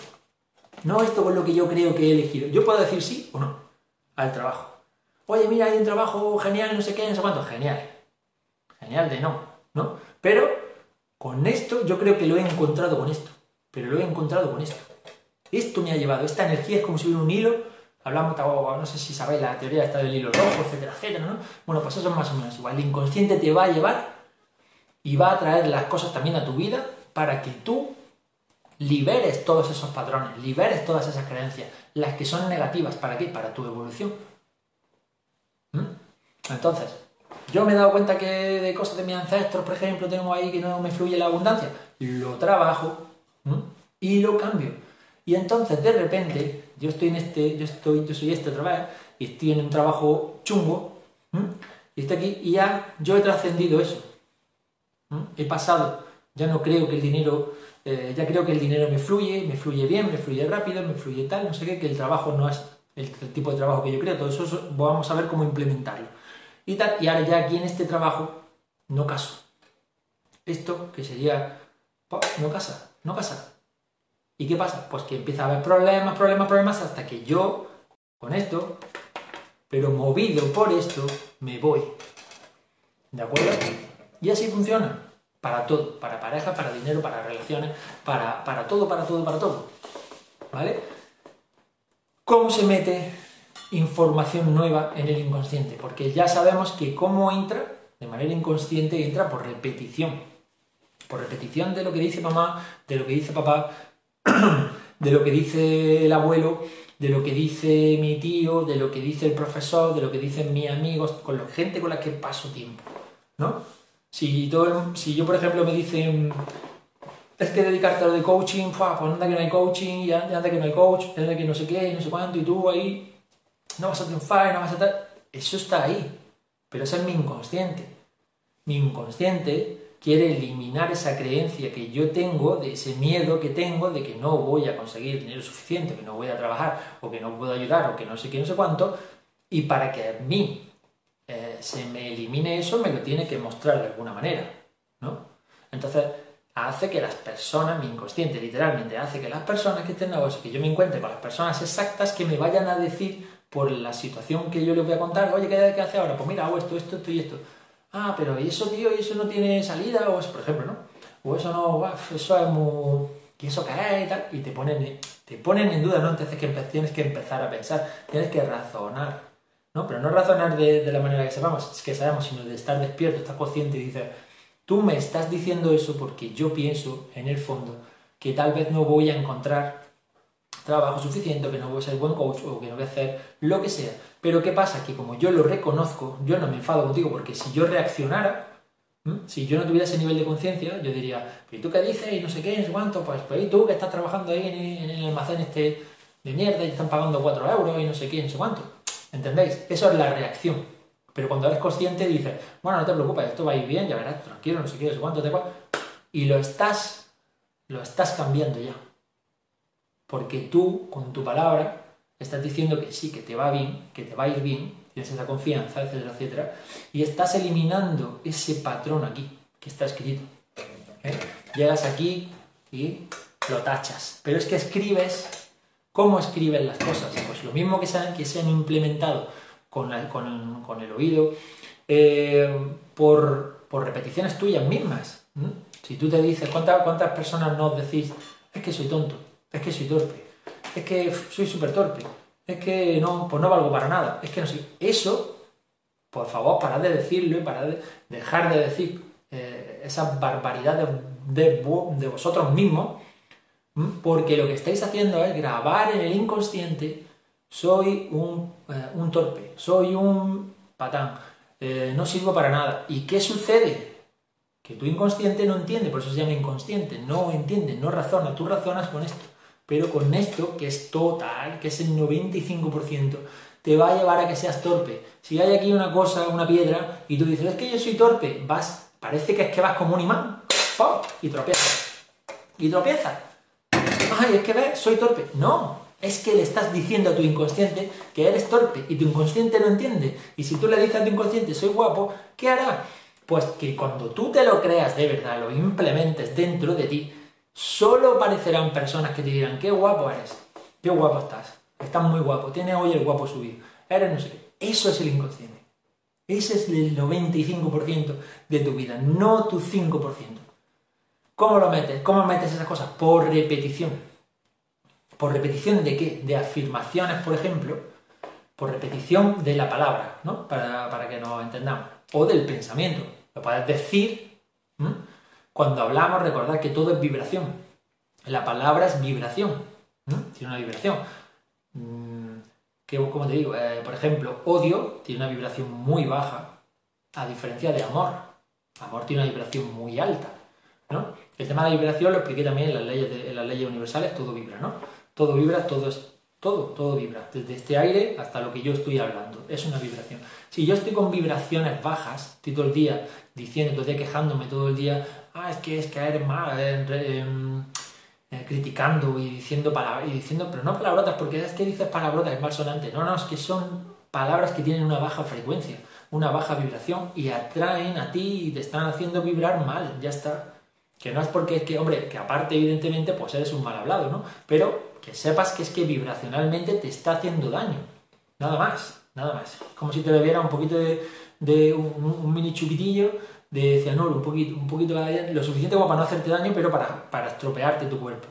No esto con lo que yo creo que he elegido. Yo puedo decir sí o no al trabajo. Oye, mira, hay un trabajo genial, no sé qué, no sé cuánto. Genial de no, ¿no? Pero con esto yo creo que lo he encontrado con esto, pero lo he encontrado con esto. Esto me ha llevado, esta energía es como si hubiera un hilo, hablamos, no sé si sabéis la teoría esta del hilo rojo, etcétera, etcétera, ¿no? Bueno, pues eso es más o menos igual. El inconsciente te va a llevar y va a traer las cosas también a tu vida para que tú liberes todos esos patrones, liberes todas esas creencias, las que son negativas, ¿para qué? Para tu evolución. ¿Mm? Entonces, yo me he dado cuenta que de cosas de mis ancestros, por ejemplo, tengo ahí que no me fluye la abundancia. Lo trabajo y lo cambio. Y entonces de repente, yo estoy en este, yo estoy, yo soy este otra vez, y estoy en un trabajo chungo, y estoy aquí, y ya yo he trascendido eso. He pasado, ya no creo que el dinero, eh, ya creo que el dinero me fluye, me fluye bien, me fluye rápido, me fluye tal, no sé qué, que el trabajo no es el, el tipo de trabajo que yo creo, todo eso vamos a ver cómo implementarlo y tal, y ahora ya aquí en este trabajo no caso. Esto que sería, no casa, no casa. ¿Y qué pasa? Pues que empieza a haber problemas, problemas, problemas, hasta que yo, con esto, pero movido por esto, me voy. ¿De acuerdo? Y así funciona. Para todo. Para pareja, para dinero, para relaciones, para, para todo, para todo, para todo. ¿Vale? ¿Cómo se mete información nueva en el inconsciente, porque ya sabemos que cómo entra, de manera inconsciente, entra por repetición. Por repetición de lo que dice mamá, de lo que dice papá, (clears throat) de lo que dice el abuelo, de lo que dice mi tío, de lo que dice el profesor, de lo que dicen mis amigos, con la gente con la que paso tiempo, ¿no? Si, todo si yo, por ejemplo, me dicen, es que dedicarte a lo de coaching, pues anda que no hay coaching, y anda que no hay coach, anda que no sé qué, no sé cuánto, y tú ahí no vas a triunfar, no vas a. Eso está ahí, pero es mi inconsciente. Mi inconsciente quiere eliminar esa creencia que yo tengo, de ese miedo que tengo de que no voy a conseguir dinero suficiente, que no voy a trabajar, o que no puedo ayudar, o que no sé qué, no sé cuánto, y para que a mí eh, se me elimine eso, me lo tiene que mostrar de alguna manera, ¿no? Entonces, hace que las personas, mi inconsciente literalmente, hace que las personas que estén en que yo me encuentre con las personas exactas que me vayan a decir por la situación que yo le voy a contar, oye, ¿qué, qué hace ahora? Pues mira, hago esto, esto, esto y esto. Ah, pero ¿y eso, tío? ¿Y eso no tiene salida? O eso, por ejemplo, ¿no? O eso no, eso es muy... ¿Y eso qué es? Y tal. Y te ponen, te ponen en duda, ¿no? Entonces que tienes que empezar a pensar, tienes que razonar, ¿no? Pero no razonar de, la manera que sepamos, que sabemos, sino de estar despierto, estar consciente y dices, tú me estás diciendo eso porque yo pienso, en el fondo, que tal vez no voy a encontrar trabajo suficiente, que no voy a ser buen coach, o que no voy a hacer lo que sea. Pero ¿qué pasa? Que como yo lo reconozco, yo no me enfado contigo, porque si yo reaccionara, si yo no tuviera ese nivel de conciencia, yo diría, ¿y tú qué dices? Y no sé qué, no sé cuánto, pues, pues tú que estás trabajando ahí en, el almacén este de mierda y te están pagando 4 euros y no sé qué, no sé cuánto. ¿Entendéis? Eso es la reacción. Pero cuando eres consciente dices, bueno, no te preocupes, esto va a ir bien, ya verás, tranquilo, no sé qué, no sé cuánto, te Y lo estás, lo estás cambiando ya. Porque tú, con tu palabra, estás diciendo que sí, que te va bien, que te va a ir bien, tienes esa confianza, etcétera, etcétera, y estás eliminando ese patrón aquí, que está escrito. ¿eh? Llegas aquí y lo tachas. Pero es que escribes, ¿cómo escriben las cosas? Pues lo mismo que se han, que se han implementado con, con, el oído, eh, por, repeticiones tuyas mismas. Si tú te dices, ¿cuántas, ¿cuántas personas nos decís, es que soy tonto, es que soy torpe, es que soy súper torpe, es que no, pues no valgo para nada, es que no sé. Eso, por favor, parad de decirlo y parad de dejar de decir eh, esas barbaridades de, vosotros mismos, porque lo que estáis haciendo es grabar en el inconsciente, soy un, eh, torpe, soy un patán, eh, no sirvo para nada. ¿Y qué sucede? Que tu inconsciente no entiende, por eso se llama inconsciente, no entiende, no razona, tú razonas con esto pero con esto, que es total, que es el 95%, te va a llevar a que seas torpe. Si hay aquí una cosa, una piedra, y tú dices, es que yo soy torpe, vas, parece que es que vas como un imán, ¡pum! y tropiezas. Y tropiezas. Ay, es que ves, soy torpe. No, es que le estás diciendo a tu inconsciente que eres torpe y tu inconsciente no entiende. Y si tú le dices a tu inconsciente, soy guapo, ¿qué hará? Pues que cuando tú te lo creas de verdad, lo implementes dentro de ti, Solo aparecerán personas que te dirán, qué guapo eres, qué guapo estás, estás muy guapo, tienes hoy el guapo subido, eres no sé qué. Eso es el inconsciente. Ese es el 95% de tu vida, no tu 5%. ¿Cómo lo metes? ¿Cómo metes esas cosas? Por repetición. ¿Por repetición de qué? De afirmaciones, por ejemplo, por repetición de la palabra, ¿no? Para, que nos entendamos. O del pensamiento. Lo puedes decir, cuando hablamos, recordad que todo es vibración. La palabra es vibración. Tiene una vibración. Mm, que, como te digo, eh, por ejemplo, odio tiene una vibración muy baja, a diferencia de amor. Amor tiene una vibración muy alta. El tema de vibración lo expliqué también en las leyes, en las leyes universales, todo vibra, ¿no? Todo vibra, todo es todo, todo vibra, desde este aire hasta lo que yo estoy hablando, es una vibración. Si yo estoy con vibraciones bajas, estoy todo el día diciendo, todo el día quejándome, todo el día, ah, es que es eres mal, eh, eh, criticando y diciendo palabras, y diciendo, pero no palabrotas, porque es que dices palabrotas, es malsonante. No, no, es que son palabras que tienen una baja frecuencia, una baja vibración y atraen a ti y te están haciendo vibrar mal, ya está. Que no es porque es que, hombre, que aparte evidentemente pues eres un mal hablado, ¿no? Pero que sepas que es que vibracionalmente te está haciendo daño. Nada más, nada más. Como si te bebiera un poquito de, un, mini chupitillo de cianuro, un poquito, un poquito lo suficiente como para no hacerte daño, pero para, para estropearte tu cuerpo.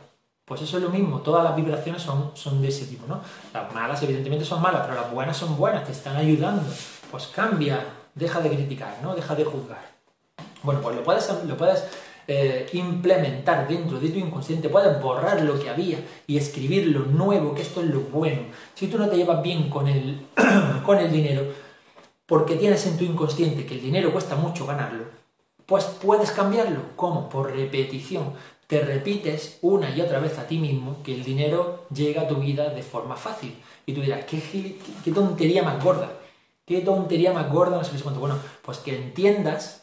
Pues eso es lo mismo, todas las vibraciones son, son de ese tipo, ¿no? Las malas evidentemente son malas, pero las buenas son buenas, te están ayudando. Pues cambia, deja de criticar, ¿no? Deja de juzgar. Bueno, pues lo puedes, lo puedes eh, implementar dentro de tu inconsciente, puedes borrar lo que había y escribir lo nuevo, que esto es lo bueno. Si tú no te llevas bien con el, (clears throat) con el dinero, porque tienes en tu inconsciente que el dinero cuesta mucho ganarlo, pues puedes cambiarlo. ¿Cómo? Por repetición. Te repites una y otra vez a ti mismo que el dinero llega a tu vida de forma fácil. Y tú dirás, ¿qué, qué, tontería más gorda? ¿Qué tontería más gorda? No sé cuánto. Bueno, pues que entiendas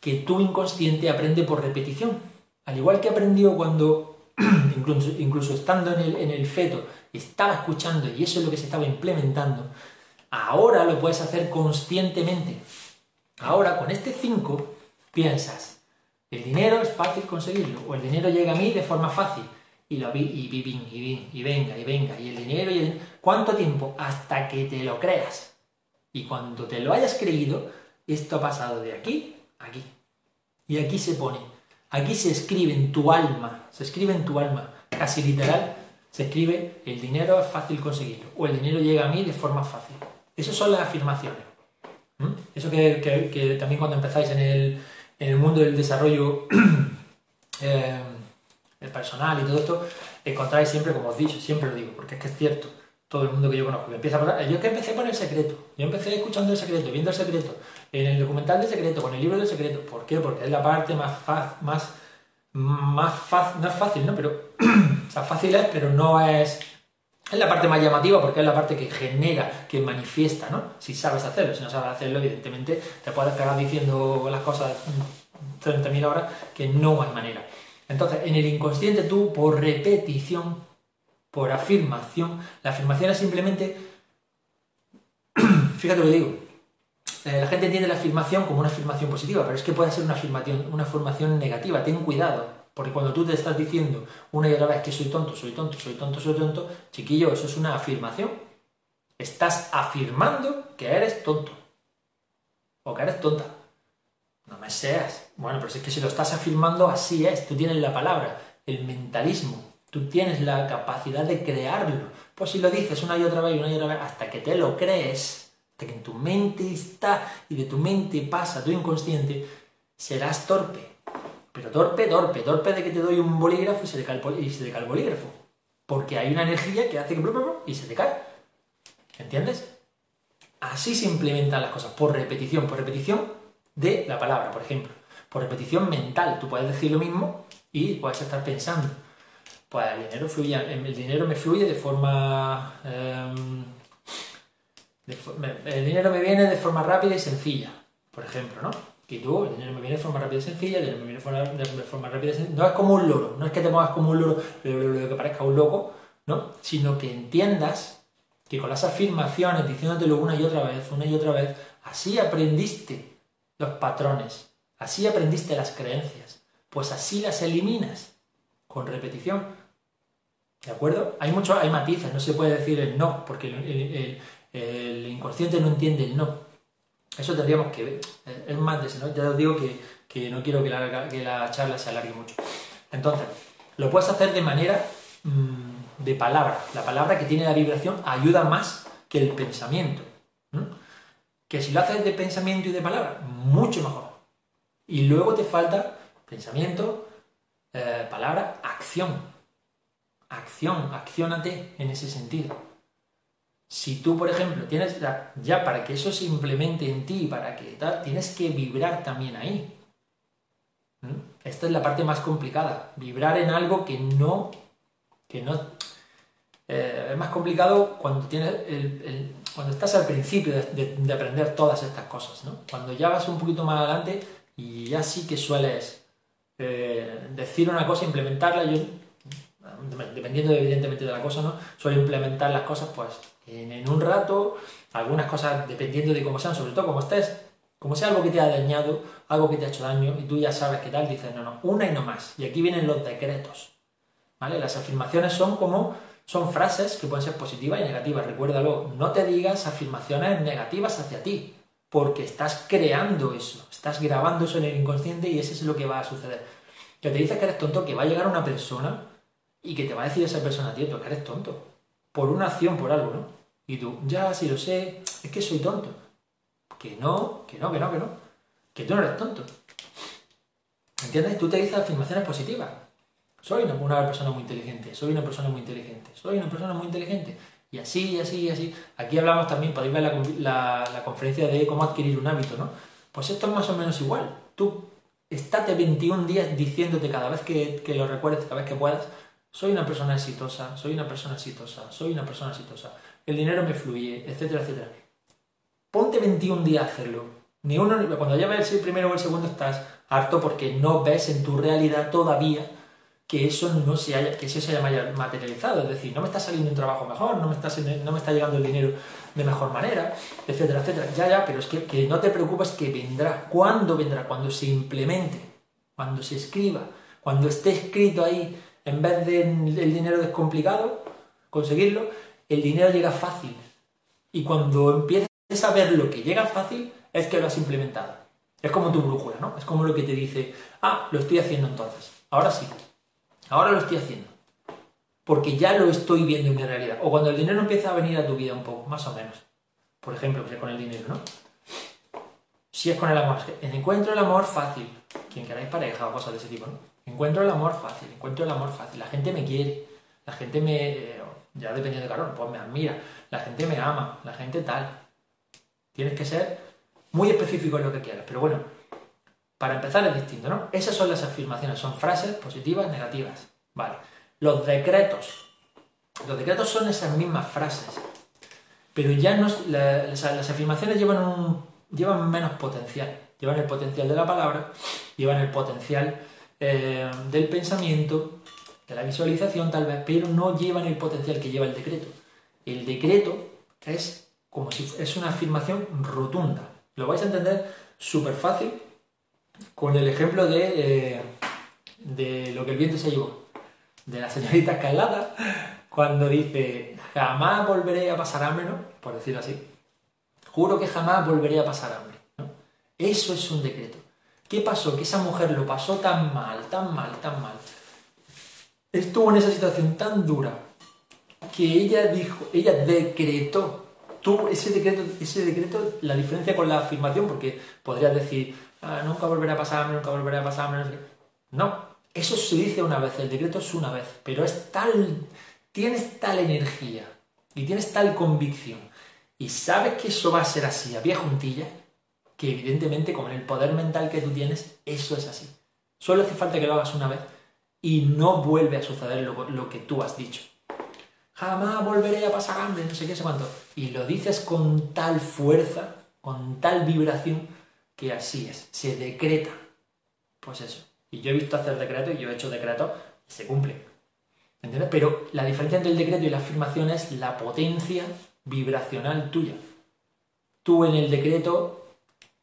que tu inconsciente aprende por repetición. Al igual que aprendió cuando, (clears throat) incluso, estando en el, en el feto, estaba escuchando y eso es lo que se estaba implementando, ahora lo puedes hacer conscientemente. Ahora, con este 5, piensas, el dinero es fácil conseguirlo, o el dinero llega a mí de forma fácil, y lo vi, y, vi, y, y, venga, y venga, y el dinero, y el... ¿Cuánto tiempo? Hasta que te lo creas. Y cuando te lo hayas creído, esto ha pasado de aquí a aquí. Y aquí se pone, aquí se escribe en tu alma, se escribe en tu alma, casi literal, se escribe el dinero es fácil conseguirlo, o el dinero llega a mí de forma fácil. Esas son las afirmaciones. Eso que, también cuando empezáis en el, mundo del desarrollo, (clears throat) eh, personal y todo esto, encontráis siempre, como os dicho, siempre lo digo, porque es que es cierto, todo el mundo que yo conozco, que empieza a yo que empecé con el secreto, yo empecé escuchando el secreto, viendo el secreto, en el documental del secreto, con el libro del secreto, ¿por qué? Porque es la parte más fácil, más, más fácil, no es fácil, ¿no? Pero, (clears throat) o sea, fácil es, pero no es es la parte más llamativa porque es la parte que genera, que manifiesta, ¿no? Si sabes hacerlo, si no sabes hacerlo, evidentemente te puedes pegar diciendo las cosas 30.000 horas que no hay manera. Entonces, en el inconsciente tú, por repetición, por afirmación, la afirmación es simplemente, (clears throat) fíjate lo que digo, eh, la gente entiende la afirmación como una afirmación positiva, pero es que puede ser una afirmación, una afirmación negativa, ten cuidado, porque cuando tú te estás diciendo una y otra vez que soy tonto, soy tonto, soy tonto, soy tonto, chiquillo, eso es una afirmación. Estás afirmando que eres tonto. O que eres tonta. No me seas. Bueno, pero es que si lo estás afirmando, así es. Tú tienes la palabra, el mentalismo. Tú tienes la capacidad de crearlo. Pues si lo dices una y otra vez y una y otra vez, hasta que te lo crees, hasta que en tu mente está y de tu mente pasa tu inconsciente, serás torpe pero torpe, torpe, torpe de que te doy un bolígrafo y se te cae el, y se te cae el bolígrafo. Porque hay una energía que hace que y se te cae. ¿Entiendes? Así se implementan las cosas, por repetición, por repetición de la palabra, por ejemplo. Por repetición mental. Tú puedes decir lo mismo y puedes estar pensando. Pues el dinero, fluye, el dinero me fluye de forma... Em, el dinero me viene de forma rápida y sencilla, por ejemplo, ¿no? Y tú, el dinero me viene de forma rápida y sencilla, el dinero me viene de forma, rápida y sencilla. No es como un loro, no es que te muevas como un loro, lo que parezca un loco, ¿no? Sino que entiendas que con las afirmaciones, diciéndotelo una y otra vez, una y otra vez, así aprendiste los patrones, así aprendiste las creencias, pues así las eliminas con repetición. ¿De acuerdo? Hay mucho, hay matices, no se puede decir el no, porque el inconsciente no entiende el no. Eso tendríamos que ver. Es más de ¿no? Ya os digo que, no quiero que la, charla se alargue mucho. Entonces, lo puedes hacer de manera mm, de palabra. La palabra que tiene la vibración ayuda más que el pensamiento. Que si lo haces de pensamiento y de palabra, mucho mejor. Y luego te falta pensamiento, eh, palabra, acción. Acción, accionate en ese sentido. Si tú, por ejemplo, tienes ya, para que eso se implemente en ti, para que tal, tienes que vibrar también ahí. ¿Mm? Esta es la parte más complicada, vibrar en algo que no, que no, eh, es más complicado cuando tienes el, cuando estás al principio de, aprender todas estas cosas, ¿no? Cuando ya vas un poquito más adelante y ya sí que sueles eh, decir una cosa, implementarla, yo, dependiendo evidentemente de la cosa, ¿no? Suelo implementar las cosas, pues en, un rato, algunas cosas dependiendo de cómo sean, sobre todo como estés, como sea algo que te ha dañado, algo que te ha hecho daño y tú ya sabes qué tal, dices, no, no, una y no más. Y aquí vienen los decretos. ¿Vale? Las afirmaciones son como, son frases que pueden ser positivas y negativas. Recuérdalo, no te digas afirmaciones negativas hacia ti, porque estás creando eso, estás grabando eso en el inconsciente y eso es lo que va a suceder. Que te dices que eres tonto, que va a llegar una persona y que te va a decir esa persona, tío, tú que eres tonto por una acción, por algo, ¿no? Y tú, ya, si lo sé, es que soy tonto. Que no, que no, que no, que no. Que tú no eres tonto. ¿Entiendes? Tú te dices afirmaciones positivas. Soy una, persona muy inteligente, soy una persona muy inteligente, soy una persona muy inteligente. Y así, así, así. Aquí hablamos también, podéis ver la, la, conferencia de cómo adquirir un hábito, ¿no? Pues esto es más o menos igual. Tú estate 21 días diciéndote cada vez que lo recuerdes, cada vez que puedas, soy una persona exitosa, soy una persona exitosa, soy una persona exitosa, el dinero me fluye, etcétera, etcétera. Ponte 21 días a hacerlo. Ni uno, cuando ya ves el primero o el segundo estás harto porque no ves en tu realidad todavía que eso no se haya, que eso se haya materializado. Es decir, no me está saliendo un trabajo mejor, no me está, no me está llegando el dinero de mejor manera, etcétera, etcétera. Ya, ya, pero es que, que no te preocupes que vendrá. ¿Cuándo vendrá? Cuando se implemente, cuando se escriba, cuando esté escrito ahí en vez de el dinero descomplicado, conseguirlo, el dinero llega fácil. Y cuando empieces a ver lo que llega fácil, es que lo has implementado. Es como tu brújula, ¿no? Es como lo que te dice, ah, lo estoy haciendo entonces. Ahora sí. Ahora lo estoy haciendo. Porque ya lo estoy viendo en mi realidad. O cuando el dinero empieza a venir a tu vida un poco, más o menos. Por ejemplo, que con el dinero, ¿no? Si es con el amor, encuentro el amor fácil. Quien queráis pareja o cosas de ese tipo, ¿no? Encuentro el amor fácil, encuentro el amor fácil. La gente me quiere, la gente me, ya dependiendo de calor, pues me admira, la gente me ama, la gente tal. Tienes que ser muy específico en lo que quieras, pero bueno, para empezar es distinto, ¿no? Esas son las afirmaciones, son frases positivas, negativas. Vale. Los decretos. Los decretos son esas mismas frases, pero ya no, las, afirmaciones llevan, un, llevan menos potencial. Llevan el potencial de la palabra, llevan el potencial eh, del pensamiento, de la visualización tal vez, pero no llevan el potencial que lleva el decreto. El decreto es como si es una afirmación rotunda. Lo vais a entender súper fácil con el ejemplo de, eh, de lo que el viento se llevó, de la señorita Escalada, cuando dice, jamás volveré a pasar hambre. Por decirlo así. Juro que jamás volveré a pasar hambre. Eso es un decreto. ¿Qué pasó? Que esa mujer lo pasó tan mal, tan mal, tan mal. Estuvo en esa situación tan dura que ella dijo, ella decretó, tuvo ese decreto, ese decreto, la diferencia con la afirmación, porque podrías decir, ah, nunca volveré a pasarme, nunca volveré a pasarme. No, eso se dice una vez, el decreto es una vez, pero es tal, tienes tal energía y tienes tal convicción y sabes que eso va a ser así a pie juntilla, que evidentemente con el poder mental que tú tienes, eso es así. Solo hace falta que lo hagas una vez y no vuelve a suceder lo, lo que tú has dicho. Jamás volveré a pasar hambre, no sé qué, sé cuánto. Y lo dices con tal fuerza, con tal vibración, que así es, se decreta. Pues eso. Y yo he visto hacer decreto y yo he hecho decreto y se cumple. ¿Entiendes? Pero la diferencia entre el decreto y la afirmación es la potencia vibracional tuya. Tú en el decreto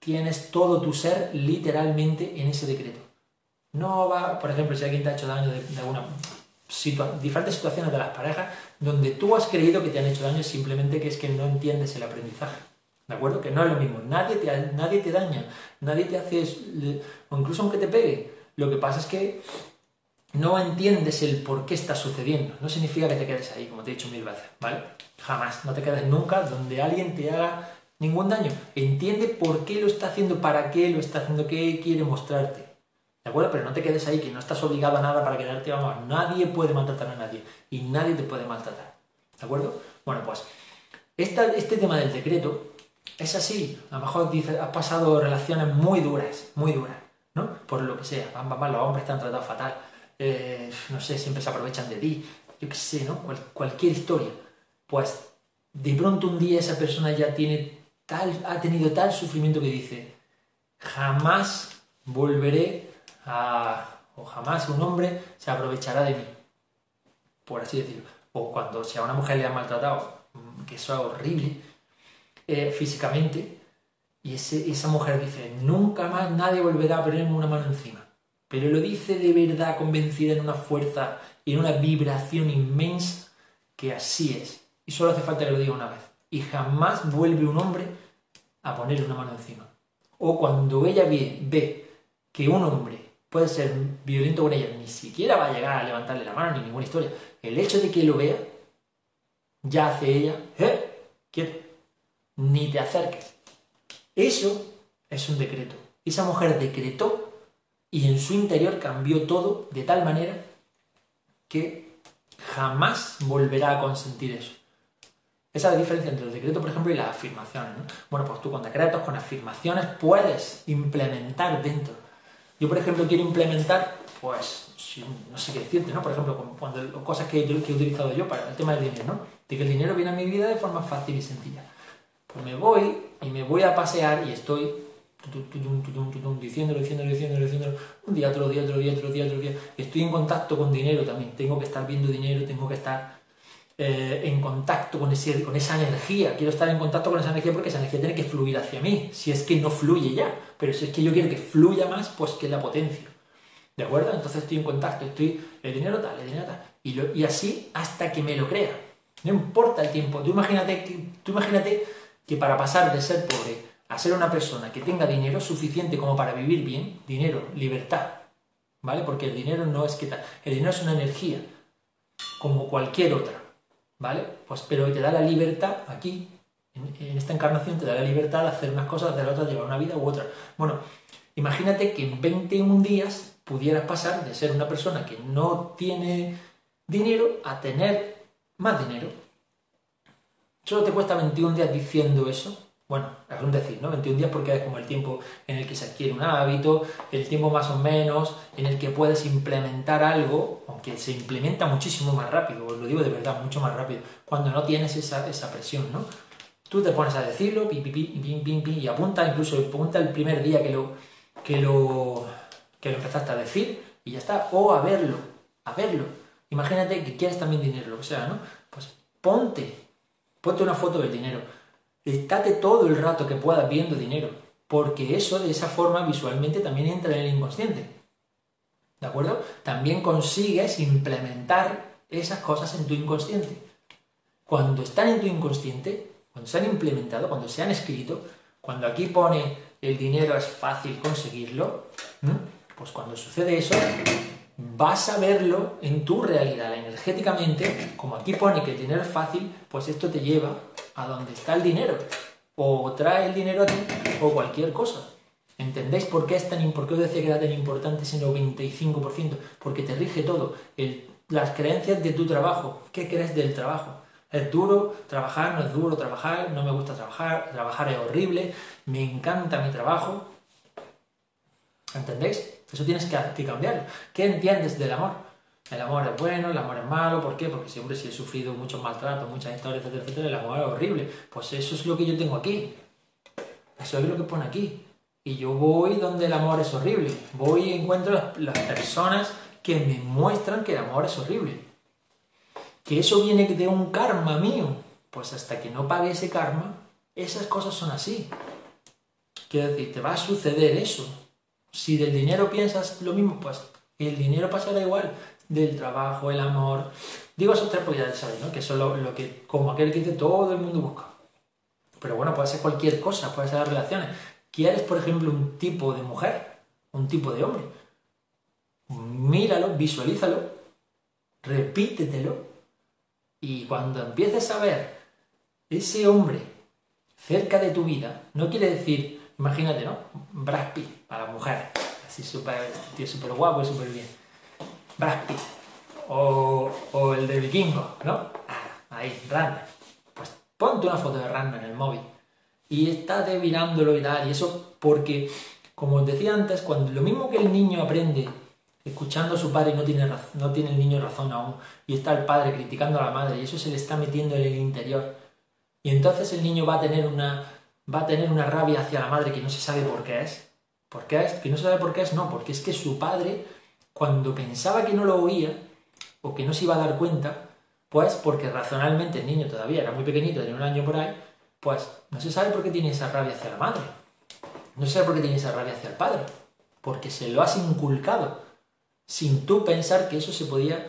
tienes todo tu ser literalmente en ese decreto. No va, por ejemplo, si alguien te ha hecho daño de, alguna diferentes situaciones de las parejas donde tú has creído que te han hecho daño simplemente que es que no entiendes el aprendizaje. ¿De acuerdo? Que no es lo mismo. Nadie te, nadie te daña, nadie te hace, o incluso aunque te pegue. Lo que pasa es que no entiendes el por qué está sucediendo. No significa que te quedes ahí, como te he dicho mil veces, ¿vale? Jamás. No te quedes nunca donde alguien te haga ningún daño. Entiende por qué lo está haciendo, para qué lo está haciendo, qué quiere mostrarte. ¿De acuerdo? Pero no te quedes ahí, que no estás obligado a nada para quedarte, vamos, nadie puede maltratar a nadie y nadie te puede maltratar. ¿De acuerdo? Bueno, pues este tema del decreto es así. A lo mejor dices, has pasado relaciones muy duras, muy duras, ¿no? Por lo que sea. Van, los hombres te han tratado fatal. Eh, no sé, siempre se aprovechan de ti. Yo qué sé, ¿no? cualquier historia. Pues de pronto un día esa persona ya tiene ha tenido tal sufrimiento que dice, jamás volveré a, o jamás un hombre se aprovechará de mí, por así decirlo. O cuando si a una mujer le han maltratado, mm, que eso es horrible, eh, físicamente, y esa mujer dice, nunca más nadie volverá a ponerme una mano encima. Pero lo dice de verdad convencida en una fuerza y en una vibración inmensa que así es. Y solo hace falta que lo diga una vez y jamás vuelve un hombre a ponerle una mano encima. O cuando ella ve, ve que un hombre puede ser violento con ella, ni siquiera va a llegar a levantarle la mano ni ninguna historia. El hecho de que lo vea, ya hace ella, ¿eh? Ni te acerques. Eso es un decreto. Esa mujer decretó y en su interior cambió todo de tal manera que jamás volverá a consentir eso. Esa es la diferencia entre el decreto, por ejemplo, y las afirmaciones. Bueno, pues tú con decretos, con afirmaciones, puedes implementar dentro. Yo, por ejemplo, quiero implementar, pues, no sé qué decirte, ¿no? Por ejemplo, cuando, cosas que, que, he utilizado yo para el tema del dinero, ¿no? De que el dinero viene a mi vida de forma fácil y sencilla. Pues me voy y me voy a pasear y estoy diciéndolo, diciéndolo, diciéndolo, diciéndolo, un día, otro día, otro día, otro día, otro día. Estoy en contacto con dinero también. Tengo que estar viendo dinero, tengo que estar eh, en contacto con, ese, con esa energía. Quiero estar en contacto con esa energía porque esa energía tiene que fluir hacia mí. Si es que no fluye ya, pero si es que yo quiero que fluya más, pues que la potencia. ¿De acuerdo? Entonces estoy en contacto, estoy, el dinero tal, el dinero tal. Y, y así hasta que me lo crea. No importa el tiempo. Tú imagínate, que, tú imagínate que para pasar de ser pobre a ser una persona que tenga dinero suficiente como para vivir bien, dinero, libertad, ¿vale? Porque el dinero no es que tal, el dinero es una energía, como cualquier otra. ¿Vale? Pues pero te da la libertad aquí, en, esta encarnación te da la libertad de hacer unas cosas, de hacer otras, llevar una vida u otra. Bueno, imagínate que en 21 días pudieras pasar de ser una persona que no tiene dinero a tener más dinero. Solo te cuesta 21 días diciendo eso. Bueno, es un decir, ¿no? 21 días porque es como el tiempo en el que se adquiere un hábito, el tiempo más o menos en el que puedes implementar algo, aunque se implementa muchísimo más rápido, os lo digo de verdad, mucho más rápido, cuando no tienes esa, esa presión, ¿no? Tú te pones a decirlo, y apunta, incluso apunta el primer día que lo, que lo, que lo empezaste a decir, y ya está, o a verlo, a verlo. Imagínate que quieres también dinero, lo que sea, ¿no? Pues ponte, ponte una foto del dinero. Estate todo el rato que puedas viendo dinero, porque eso de esa forma visualmente también entra en el inconsciente. ¿De acuerdo? También consigues implementar esas cosas en tu inconsciente. Cuando están en tu inconsciente, cuando se han implementado, cuando se han escrito, cuando aquí pone el dinero es fácil conseguirlo, pues cuando sucede eso, vas a verlo en tu realidad, energéticamente, como aquí pone que el dinero es fácil, pues esto te lleva a donde está el dinero, o trae el dinero a ti, o cualquier cosa. ¿Entendéis por qué es tan decía que era tan importante ese 95%? Porque te rige todo. las creencias de tu trabajo. ¿Qué crees del trabajo? Es duro trabajar, no es duro trabajar, no me gusta trabajar, trabajar es horrible, me encanta mi trabajo. ¿Entendéis? Eso tienes que, cambiarlo. ¿Qué entiendes del amor? El amor es bueno, el amor es malo, ¿por qué? Porque siempre si he sufrido muchos maltratos, muchas historias, etcétera, etcétera, el amor es horrible. Pues eso es lo que yo tengo aquí. Eso es lo que pone aquí. Y yo voy donde el amor es horrible. Voy y encuentro las, las personas que me muestran que el amor es horrible que eso viene de un karma mío. Pues hasta que no pague ese karma, esas cosas son así. Quiero decir, te va a suceder eso. Si del dinero piensas lo mismo, pues el dinero pasará igual. Del trabajo, el amor. Digo esos tres, pues ya sabéis, ¿no? Que son lo, que, como aquel que dice, todo el mundo busca. Pero bueno, puede ser cualquier cosa, puede ser las relaciones. ¿Quieres, por ejemplo, un tipo de mujer? Un tipo de hombre. Míralo, visualízalo, repítetelo y cuando empieces a ver ese hombre cerca de tu vida, no quiere decir, imagínate, ¿no? Brad Pitt, a la mujer, así súper, tío súper guapo y súper bien. Brad. O, o, el de Vikingo, ¿no? Ah, ahí, Randa. Pues ponte una foto de Randa en el móvil y estate mirándolo y tal. Y eso porque, como os decía antes, cuando lo mismo que el niño aprende escuchando a su padre y no tiene, no tiene el niño razón aún, y está el padre criticando a la madre, y eso se le está metiendo en el interior. Y entonces el niño va a tener una, va a tener una rabia hacia la madre que no se sabe por qué es. ¿Por qué es? Que no se sabe por qué es, no, porque es que su padre, cuando pensaba que no lo oía, o que no se iba a dar cuenta, pues porque razonalmente el niño todavía era muy pequeñito, tenía un año por ahí, pues no se sabe por qué tiene esa rabia hacia la madre. No se sabe por qué tiene esa rabia hacia el padre. Porque se lo has inculcado sin tú pensar que eso se podía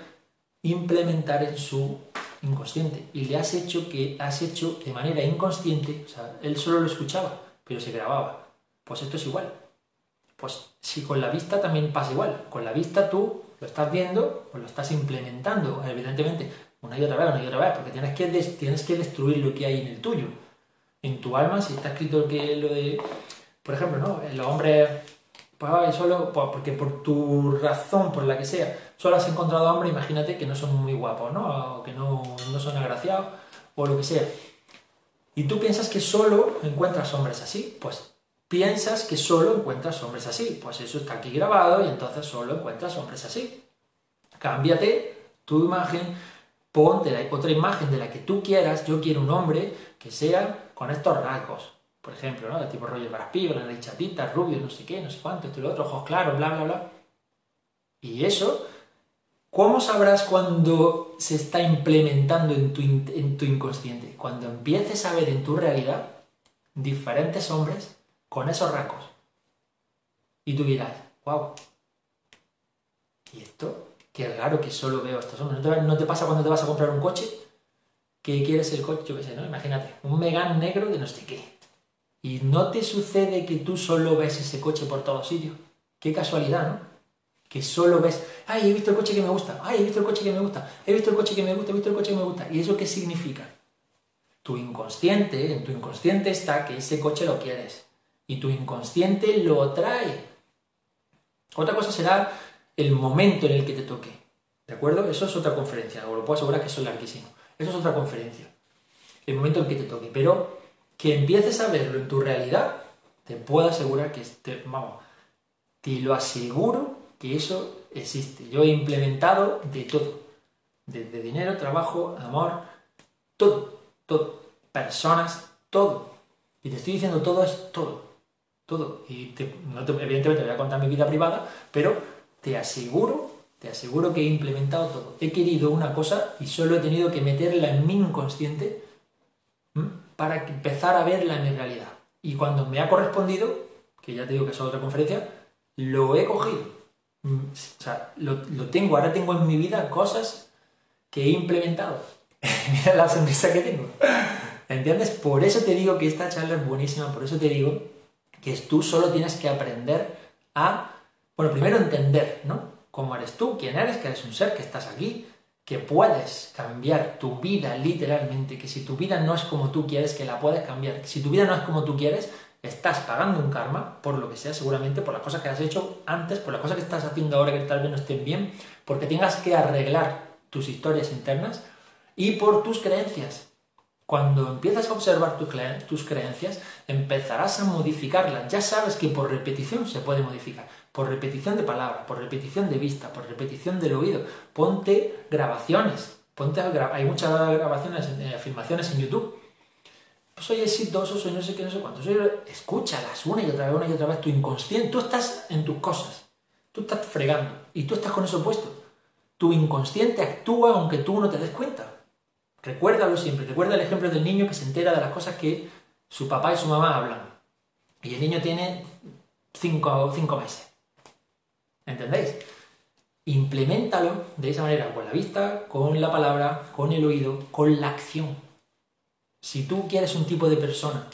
implementar en su inconsciente. Y le has hecho que has hecho de manera inconsciente, o sea, él solo lo escuchaba, pero se grababa. Pues esto es igual. Pues si con la vista también pasa igual. Con la vista tú lo estás viendo, pues lo estás implementando, evidentemente, una y otra vez, una y otra vez, porque tienes que, tienes que destruir lo que hay en el tuyo. En tu alma, si está escrito que lo de, por ejemplo, ¿no? Los hombres pues solo, pues, porque por tu razón, por la que sea, solo has encontrado hombres, imagínate que no son muy guapos, ¿no? O que no, no son agraciados, o lo que sea. Y tú piensas que solo encuentras hombres así, pues piensas que solo encuentras hombres así, pues eso está aquí grabado y entonces solo encuentras hombres así. Cámbiate tu imagen, ponte otra imagen de la que tú quieras, yo quiero un hombre que sea con estos rasgos, por ejemplo, ¿no? De tipo rollo Braspío, la chatita, rubio, no sé qué, no sé cuánto, esto y lo otro, ojos claros, bla, bla, bla. Y eso, ¿cómo sabrás cuando se está implementando en tu, en tu inconsciente? Cuando empieces a ver en tu realidad diferentes hombres con esos rasgos. Y tú dirás, wow. ¿Y esto? Qué raro que solo veo a estos hombres. ¿No te, ¿No te, pasa cuando te vas a comprar un coche? Que quieres el coche, yo qué sé, ¿no? Imagínate, un Megan negro de no sé qué. Y no te sucede que tú solo ves ese coche por todos sitios. Qué casualidad, ¿no? Que solo ves, ay, he visto el coche que me gusta, ay, he visto el coche que me gusta, he visto el coche que me gusta, he visto el coche que me gusta. ¿Y eso qué significa? Tu inconsciente, en tu inconsciente está que ese coche lo quieres. Y tu inconsciente lo trae. Otra cosa será el momento en el que te toque. ¿De acuerdo? Eso es otra conferencia, os lo puedo asegurar que eso es larguísimo. Eso es otra conferencia. El momento en que te toque. Pero que empieces a verlo en tu realidad, te puedo asegurar que, te, vamos, te lo aseguro que eso existe. Yo he implementado de todo. Desde dinero, trabajo, amor, todo, todo. Personas, todo. Y te estoy diciendo todo es todo. Todo. Y evidentemente te voy a contar mi vida privada, pero te aseguro, te aseguro que he implementado todo. He querido una cosa y solo he tenido que meterla en mi inconsciente para empezar a verla en mi realidad. Y cuando me ha correspondido, que ya te digo que es otra conferencia, lo he cogido. O sea, lo, lo tengo, ahora tengo en mi vida cosas que he implementado. (laughs) Mira la sonrisa que tengo. ¿Entiendes? Por eso te digo que esta charla es buenísima, por eso te digo que tú solo tienes que aprender a, bueno, primero entender, ¿no? Cómo eres tú, quién eres, que eres un ser, que estás aquí, que puedes cambiar tu vida literalmente, que si tu vida no es como tú quieres, que la puedes cambiar. Si tu vida no es como tú quieres, estás pagando un karma, por lo que sea, seguramente, por las cosas que has hecho antes, por las cosas que estás haciendo ahora que tal vez no estén bien, porque tengas que arreglar tus historias internas y por tus creencias. Cuando empiezas a observar tus creencias, empezarás a modificarlas. Ya sabes que por repetición se puede modificar. Por repetición de palabra, por repetición de vista, por repetición del oído. Ponte grabaciones. Ponte hay muchas grabaciones, eh, afirmaciones en YouTube. Pues soy exitoso, soy no sé qué, no sé cuánto. escúchalas una y otra vez, una y otra vez. Tu inconsciente, tú estás en tus cosas. Tú estás fregando. Y tú estás con eso puesto. Tu inconsciente actúa aunque tú no te des cuenta. Recuérdalo siempre. Recuerda el ejemplo del niño que se entera de las cosas que su papá y su mamá hablan. Y el niño tiene cinco, cinco meses. ¿Entendéis? Implementalo de esa manera, con la vista, con la palabra, con el oído, con la acción. Si tú quieres un tipo de persona,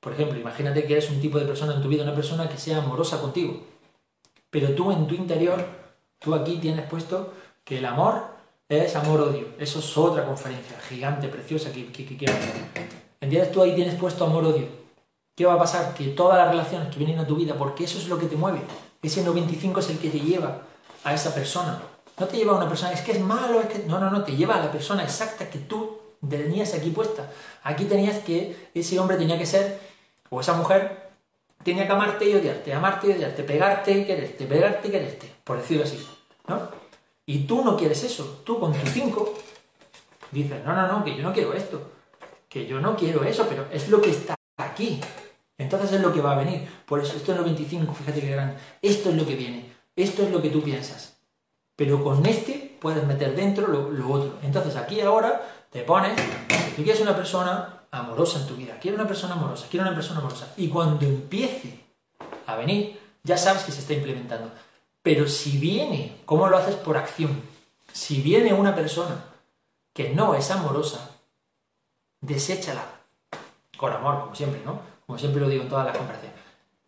por ejemplo, imagínate que eres un tipo de persona en tu vida, una persona que sea amorosa contigo, pero tú en tu interior, tú aquí tienes puesto que el amor es amor-odio. Eso es otra conferencia gigante, preciosa que, quiero hacer. ¿Entiendes? Tú ahí tienes puesto amor-odio. ¿Qué va a pasar? Que todas las relaciones que vienen a tu vida, porque eso es lo que te mueve, ese 95 es el que te lleva a esa persona. No te lleva a una persona, es que es malo, es que... No, no, no, te lleva a la persona exacta que tú tenías aquí puesta. Aquí tenías que, ese hombre tenía que ser, o esa mujer, tenía que amarte y odiarte, amarte y odiarte, pegarte y quererte, pegarte y quererte, por decirlo así. ¿no? Y tú no quieres eso. Tú con tu 5 dices, no, no, no, que yo no quiero esto. Que yo no quiero eso, pero es lo que está aquí. Entonces es lo que va a venir. Por eso, esto es lo 25, fíjate que grande. Esto es lo que viene. Esto es lo que tú piensas. Pero con este puedes meter dentro lo, otro. Entonces aquí ahora te pones, tú quieres una persona amorosa en tu vida. Quiero una persona amorosa, quiero una persona amorosa. Y cuando empiece a venir, ya sabes que se está implementando. Pero si viene, ¿cómo lo haces por acción? Si viene una persona que no es amorosa, deséchala. Con amor, como siempre, ¿no? Como siempre lo digo en todas las conversaciones.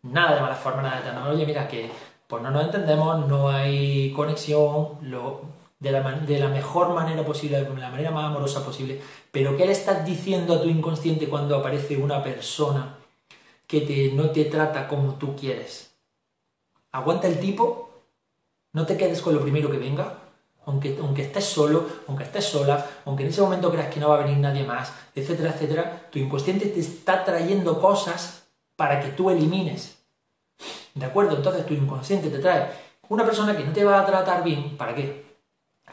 Nada de mala forma, nada de tal. Oye, mira que pues no nos entendemos, no hay conexión, lo, de, la, de la mejor manera posible, de la manera más amorosa posible. Pero ¿qué le estás diciendo a tu inconsciente cuando aparece una persona que te, no te trata como tú quieres? ¿Aguanta el tipo? No te quedes con lo primero que venga, aunque, aunque estés solo, aunque estés sola, aunque en ese momento creas que no va a venir nadie más, etcétera, etcétera, tu inconsciente te está trayendo cosas para que tú elimines. ¿De acuerdo? Entonces tu inconsciente te trae una persona que no te va a tratar bien, ¿para qué?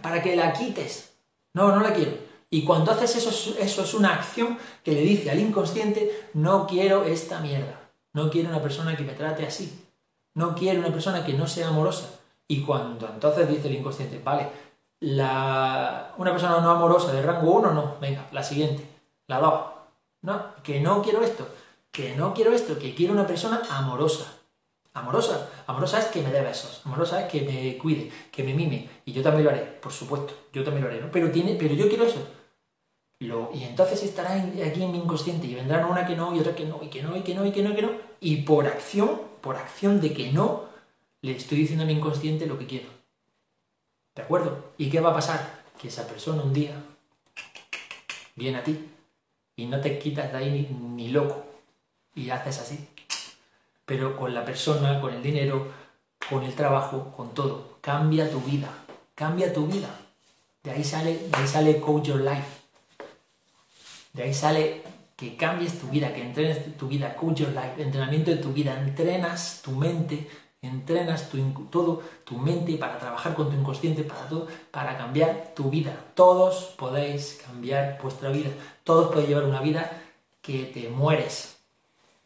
Para que la quites. No, no la quiero. Y cuando haces eso, eso es una acción que le dice al inconsciente, no quiero esta mierda. No quiero una persona que me trate así. No quiero una persona que no sea amorosa. Y cuando entonces dice el inconsciente, vale, la, una persona no amorosa de rango 1, no, venga, la siguiente, la 2, no, que no quiero esto, que no quiero esto, que quiero una persona amorosa. Amorosa, amorosa es que me dé besos, amorosa es que me cuide, que me mime, y yo también lo haré, por supuesto, yo también lo haré, ¿no? Pero, tiene, pero yo quiero eso. Y entonces estará aquí en mi inconsciente y vendrán una que no y otra que no, y que no, y que no, y que no, y que no, y por acción, por acción de que no, le estoy diciendo a mi inconsciente lo que quiero. ¿De acuerdo? ¿Y qué va a pasar? Que esa persona un día viene a ti y no te quitas de ahí ni, loco y haces así. Pero con la persona, con el dinero, con el trabajo, con todo. Cambia tu vida, cambia tu vida. De ahí sale, de ahí sale Coach Your Life. De ahí sale que cambies tu vida, que entrenes tu vida, Coach Your Life, entrenamiento de tu vida, entrenas tu mente, entrenas tu, todo, tu mente para trabajar con tu inconsciente, para todo, para cambiar tu vida. Todos podéis cambiar vuestra vida, todos podéis llevar una vida que te mueres.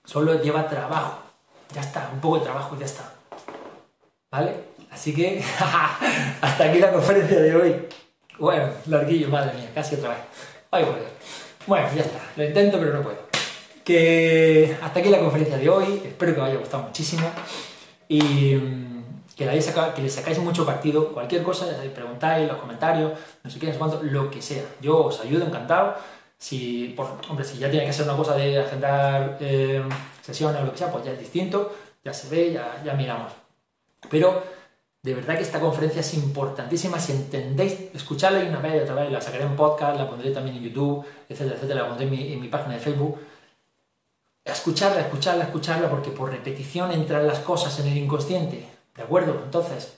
Solo lleva trabajo. Ya está, un poco de trabajo y ya está. ¿Vale? Así que (laughs) hasta aquí la conferencia de hoy. Bueno, larguillo, madre mía, casi otra vez. Ay, bueno, ya está. Lo intento, pero no puedo. Que hasta aquí la conferencia de hoy. Espero que os haya gustado muchísimo. Y mm, que, la que le sacáis mucho partido. Cualquier cosa, preguntáis los comentarios, no sé qué, no cuánto, lo que sea. Yo os ayudo, encantado. Si, hombre, si ya tiene que ser una cosa de agendar eh, sesiones o lo que sea, pues ya es distinto, ya se ve, ya, ya miramos. Pero de verdad que esta conferencia es importantísima. Si entendéis, escucharla una vez y otra vez, la sacaré en podcast, la pondré también en YouTube, etcétera, etcétera, la pondré en mi página de Facebook. Escucharla, escucharla, escucharla, porque por repetición entran las cosas en el inconsciente. ¿De acuerdo? Entonces,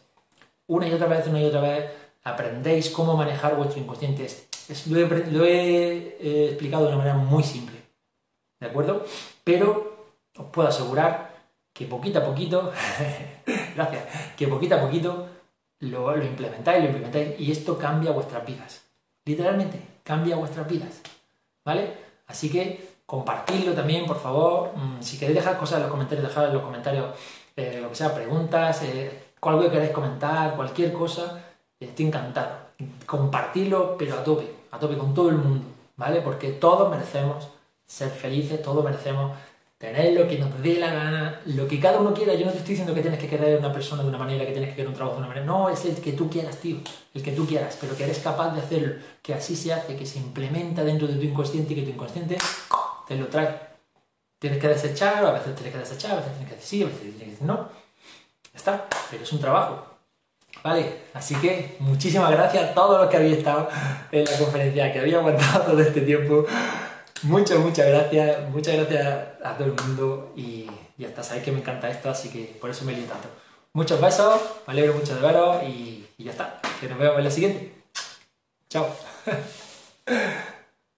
una y otra vez, una y otra vez, aprendéis cómo manejar vuestro inconsciente lo, he, explicado de una manera muy simple, ¿de acuerdo? Pero os puedo asegurar que poquito a poquito, (laughs) gracias, que poquito a poquito lo, lo implementáis, lo implementáis y esto cambia vuestras vidas. Literalmente, cambia vuestras vidas, ¿vale? Así que compartidlo también, por favor. Mm, si queréis dejar cosas en los comentarios, dejad en los comentarios eh, lo que sea, preguntas, eh, algo que queráis comentar, cualquier cosa, estoy encantado. Compartirlo, pero a tope a tope con todo el mundo, ¿vale? Porque todos merecemos ser felices, todos merecemos tener lo que nos dé la gana, lo que cada uno quiera. Yo no te estoy diciendo que tienes que querer una persona de una manera, que tienes que querer un trabajo de una manera. No, es el que tú quieras, tío. El que tú quieras, pero que eres capaz de hacerlo, que así se hace, que se implementa dentro de tu inconsciente y que tu inconsciente te lo trae. Tienes que desechar, a veces tienes que desechar, a veces tienes que decir sí, a veces tienes que decir no. está, pero es un trabajo. Vale, así que muchísimas gracias a todos los que habéis estado en la conferencia, que habéis aguantado todo este tiempo. Muchas, muchas gracias, muchas gracias a todo el mundo y ya está, sabéis que me encanta esto, así que por eso me lío tanto. Muchos besos, me alegro mucho de veros y ya está, que nos vemos en la siguiente. Chao. (laughs)